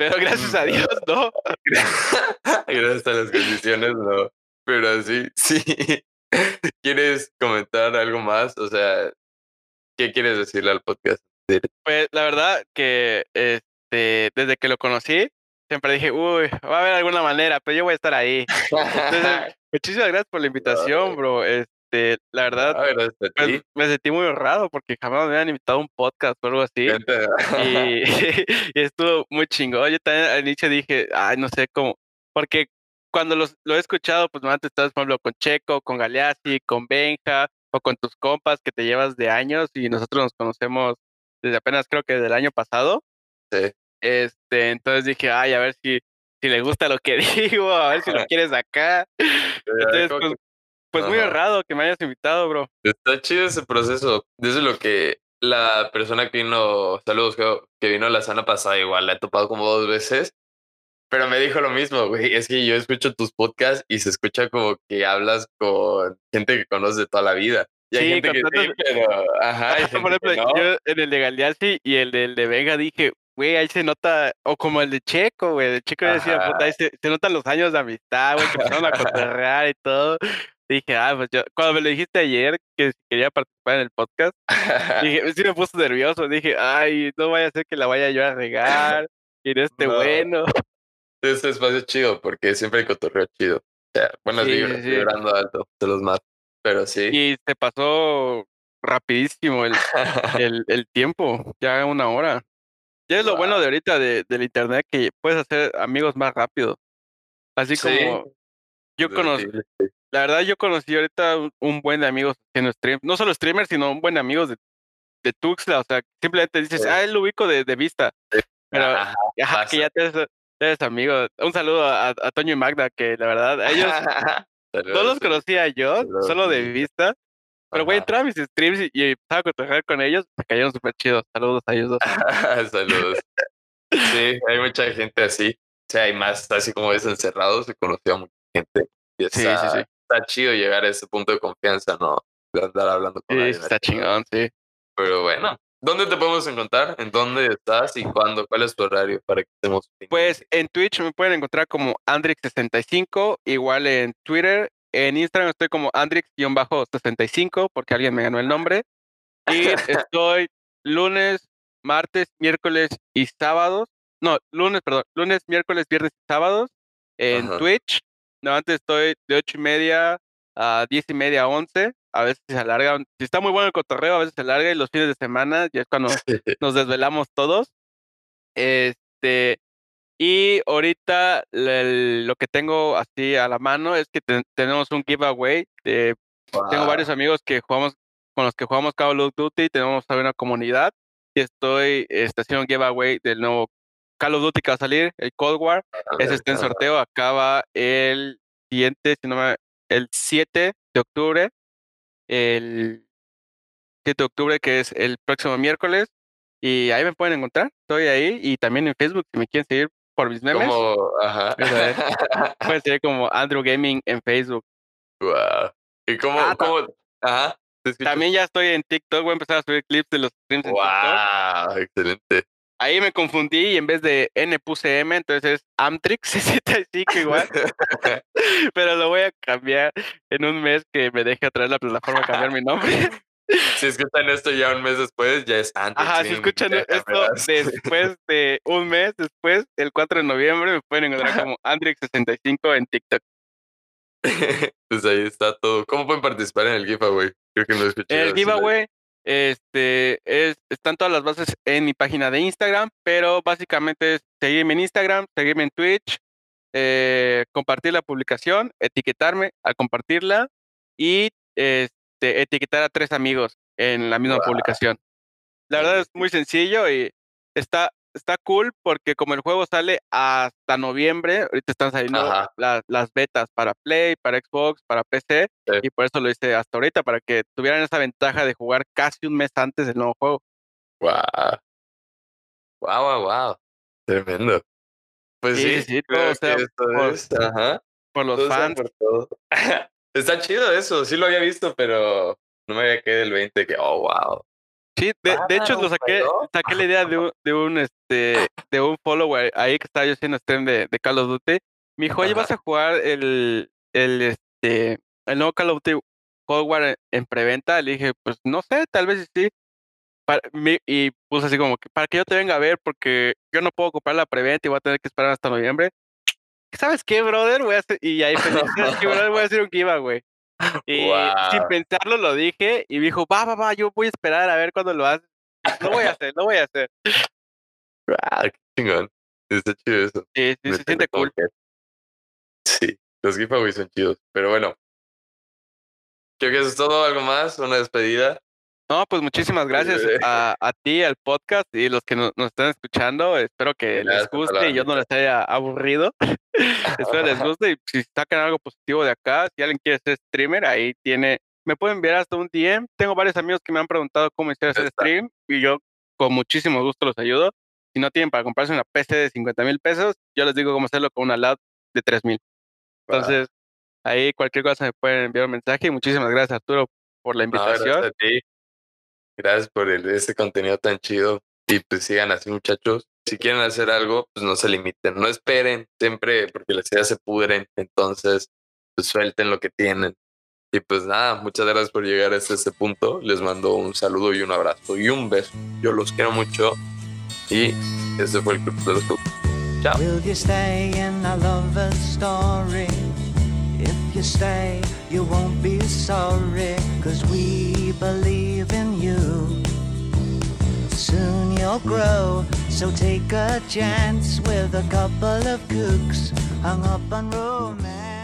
[SPEAKER 2] Pero gracias a Dios, no.
[SPEAKER 1] Gracias a las condiciones, no. Pero así, sí. ¿Quieres comentar algo más? O sea, ¿qué quieres decirle al podcast?
[SPEAKER 2] Pues la verdad que este, desde que lo conocí, siempre dije, uy, va a haber alguna manera, pero yo voy a estar ahí. Entonces, muchísimas gracias por la invitación, bro. Este, la verdad,
[SPEAKER 1] Ah,
[SPEAKER 2] pues, me sentí muy honrado porque jamás me habían invitado a un podcast o algo así. Y, y estuvo muy chingón. Yo también al inicio dije, ay, no sé cómo. porque cuando los, lo he escuchado, pues antes estás, por ejemplo, con Checo, con Galeazzi, con Benja, o con tus compas que te llevas de años y nosotros nos conocemos desde apenas creo que del año pasado.
[SPEAKER 1] Sí.
[SPEAKER 2] Este, entonces dije, ay, a ver si, si le gusta lo que digo, a ver si lo quieres acá. Entonces, pues, pues muy honrado que me hayas invitado, bro.
[SPEAKER 1] Está chido ese proceso. Eso es lo que la persona que vino, saludos, que vino la semana pasada, igual la he topado como dos veces. Pero me dijo lo mismo, güey. Es que yo escucho tus podcasts y se escucha como que hablas con gente que conoces de toda la vida. Y hay
[SPEAKER 2] Sí,
[SPEAKER 1] gente que sí, pero. Ajá, hay
[SPEAKER 2] Por
[SPEAKER 1] gente
[SPEAKER 2] ejemplo,
[SPEAKER 1] que no.
[SPEAKER 2] yo en el de Galeazzi y el del de Vega dije, güey, ahí se nota, o como el de Checo, güey, de Checo decía,
[SPEAKER 1] Ajá.
[SPEAKER 2] puta, ahí se, se notan los años de amistad, güey, que empezaron a cotorrear y todo. Dije, ah, pues yo, cuando me lo dijiste ayer que quería participar en el podcast, dije, sí me puse nervioso, dije, ay, no vaya a ser que la vaya yo a regar, y no esté
[SPEAKER 1] No.
[SPEAKER 2] bueno.
[SPEAKER 1] este espacio es chido porque siempre hay cotorreo chido. O sea, buenas
[SPEAKER 2] Sí,
[SPEAKER 1] vibras,
[SPEAKER 2] sí, sí.
[SPEAKER 1] vibrando alto, de los más. Pero sí.
[SPEAKER 2] Y se pasó rapidísimo el, el, el tiempo, ya una hora. Ya es lo bueno de ahorita de, del internet que puedes hacer amigos más rápido. Así
[SPEAKER 1] Sí,
[SPEAKER 2] como yo conocí,
[SPEAKER 1] divertible.
[SPEAKER 2] La verdad yo conocí ahorita un, un buen de amigos haciendo stream, no solo streamers, sino un buen amigos de, de Tuxtla, o sea, simplemente dices,
[SPEAKER 1] Sí.
[SPEAKER 2] ah, él lo ubico de, de vista, pero
[SPEAKER 1] Ajá,
[SPEAKER 2] que ya te eres, amigo. Un saludo a, a Toño y Magda, que la verdad, a ellos no los
[SPEAKER 1] Saludos,
[SPEAKER 2] conocía yo,
[SPEAKER 1] Saludos,
[SPEAKER 2] solo de vista, pero güey, entraba a mis streams y, y empezaba a cotorrear con ellos, me cayeron súper chidos, saludos a ellos dos.
[SPEAKER 1] Saludos. Sí, hay mucha gente así. O sea, hay más así como es encerrado, se conoció a mucha gente. Y
[SPEAKER 2] Sí, sí, sí.
[SPEAKER 1] Está chido llegar a ese punto de confianza, ¿no? De andar hablando con
[SPEAKER 2] Sí,
[SPEAKER 1] alguien.
[SPEAKER 2] está chingón, sí.
[SPEAKER 1] Pero bueno, ¿dónde te podemos encontrar? ¿En dónde estás y cuándo? ¿Cuál es tu horario para que estemos
[SPEAKER 2] Pues en Twitch me pueden encontrar como Andrix65, igual en Twitter, en Instagram estoy como Andrix-65 porque alguien me ganó el nombre. Y estoy lunes, martes, miércoles y sábados. No, lunes, perdón, lunes, miércoles, viernes y sábados en
[SPEAKER 1] Ajá.
[SPEAKER 2] Twitch. No, antes estoy de ocho y media a diez y media a 11. A veces se alarga. Si está muy bueno el cotorreo, a veces se alarga y los fines de semana ya es cuando nos desvelamos todos. Este, y ahorita le- lo que tengo así a la mano es que te- tenemos un giveaway. de- tengo varios amigos que jugamos con los que jugamos Call of Duty, tenemos también una comunidad y estoy este, haciendo un giveaway del nuevo Call of Duty que va a salir, el Cold War. Ese está en sorteo, acaba el siguiente, si no me, el 7 de octubre. El 7 de octubre, que es el próximo miércoles. Y ahí me pueden encontrar. Estoy ahí. Y también en Facebook, si me quieren seguir por mis memes,
[SPEAKER 1] Como, ajá.
[SPEAKER 2] Pueden seguir como Andrew Gaming en Facebook.
[SPEAKER 1] Guau. ¿Y cómo,
[SPEAKER 2] Ah,
[SPEAKER 1] cómo? Ajá.
[SPEAKER 2] También ya estoy en TikTok. Voy a empezar a subir clips de los streams en TikTok.
[SPEAKER 1] Wow, excelente.
[SPEAKER 2] Ahí me confundí y en vez de N puse M, entonces es Amtrix 65 igual. pero lo voy a cambiar en un mes que me deje a través de la plataforma cambiar mi nombre.
[SPEAKER 1] Si escuchan esto ya un mes después, ya es antes.
[SPEAKER 2] Ajá, si escuchan esto después de un mes, después, el 4 de noviembre, me pueden encontrar como Andrix65 en TikTok.
[SPEAKER 1] pues ahí está todo. ¿Cómo pueden participar en el giveaway? Creo que no escuché.
[SPEAKER 2] El giveaway, este, es, están todas las bases en mi página de Instagram, pero básicamente es seguirme en Instagram, seguirme en Twitch, eh, compartir la publicación, etiquetarme al compartirla y este, etiquetar a tres amigos en la misma publicación. La verdad es muy sencillo y está, está cool porque como el juego sale hasta noviembre, ahorita están saliendo
[SPEAKER 1] Ajá.
[SPEAKER 2] la- las betas para Play, para Xbox, para PC,
[SPEAKER 1] Sí.
[SPEAKER 2] y por eso lo hice hasta ahorita, para que tuvieran esa ventaja de jugar casi un mes antes del nuevo juego.
[SPEAKER 1] Wow. Wow, wow, wow. Tremendo. Pues
[SPEAKER 2] Sí,
[SPEAKER 1] sí,
[SPEAKER 2] todo sea
[SPEAKER 1] esto
[SPEAKER 2] por-
[SPEAKER 1] es, ajá.
[SPEAKER 2] Por los
[SPEAKER 1] todo
[SPEAKER 2] fans.
[SPEAKER 1] por todo. Está chido eso, sí lo había visto, pero no me había caído el 20 que, oh, wow.
[SPEAKER 2] Sí, de, de hecho lo saqué, saqué la idea de un, de un este de un follower ahí que estaba yo haciendo stream de, de Call of Duty. Me dijo, oye. ¿vas a jugar el, el este el nuevo Call of Duty Cold War en, en preventa? Le dije, pues no sé, tal vez sí. Para- mi- y puse así como que para que yo te venga a ver, porque yo no puedo comprar la preventa y voy a tener que esperar hasta noviembre. ¿Sabes qué, brother? Voy a hacer, y ahí pensé, ¿sabes qué, brother? Voy a hacer un giveaway. Y sin pensarlo lo dije y me dijo, va, va, va, yo voy a esperar a ver cuándo lo haces. Lo voy a hacer, lo voy a hacer.
[SPEAKER 1] Ah, qué chingón. Está chido eso.
[SPEAKER 2] Sí, sí,
[SPEAKER 1] Me
[SPEAKER 2] se siente cool.
[SPEAKER 1] que- Sí, los giveaways son chidos. Pero bueno. Creo que eso es todo. ¿Algo más? ¿Una despedida?
[SPEAKER 2] No, pues muchísimas gracias a, a ti, al podcast y los que nos, están escuchando. Espero que les guste y yo no les haya aburrido. Espero les guste y si sacan algo positivo de acá, si alguien quiere ser streamer, ahí tiene, me pueden enviar hasta un DM. Tengo varios amigos que me han preguntado cómo hacer stream y yo con muchísimo gusto los ayudo. Si no tienen para comprarse una PC de 50 mil pesos, yo les digo cómo hacerlo con una LAD de 3 mil. Entonces, ahí cualquier cosa me pueden enviar un mensaje muchísimas gracias Arturo por la invitación.
[SPEAKER 1] gracias a ti. Gracias por el, ese contenido tan chido. Y pues sigan así, muchachos. Si quieren hacer algo, pues no se limiten. No esperen siempre porque las ideas se pudren. Entonces, pues suelten lo que tienen. Y pues nada, muchas gracias por llegar hasta este punto. Les mando un saludo y un abrazo y un beso. Yo los quiero mucho. Y ese fue el Club de los Clubs. Chao. Will you stay in a lover story? If you stay, you won't be sorry. Cause we believe in you. Soon you'll grow, so take a chance with a couple of kooks hung up on romance.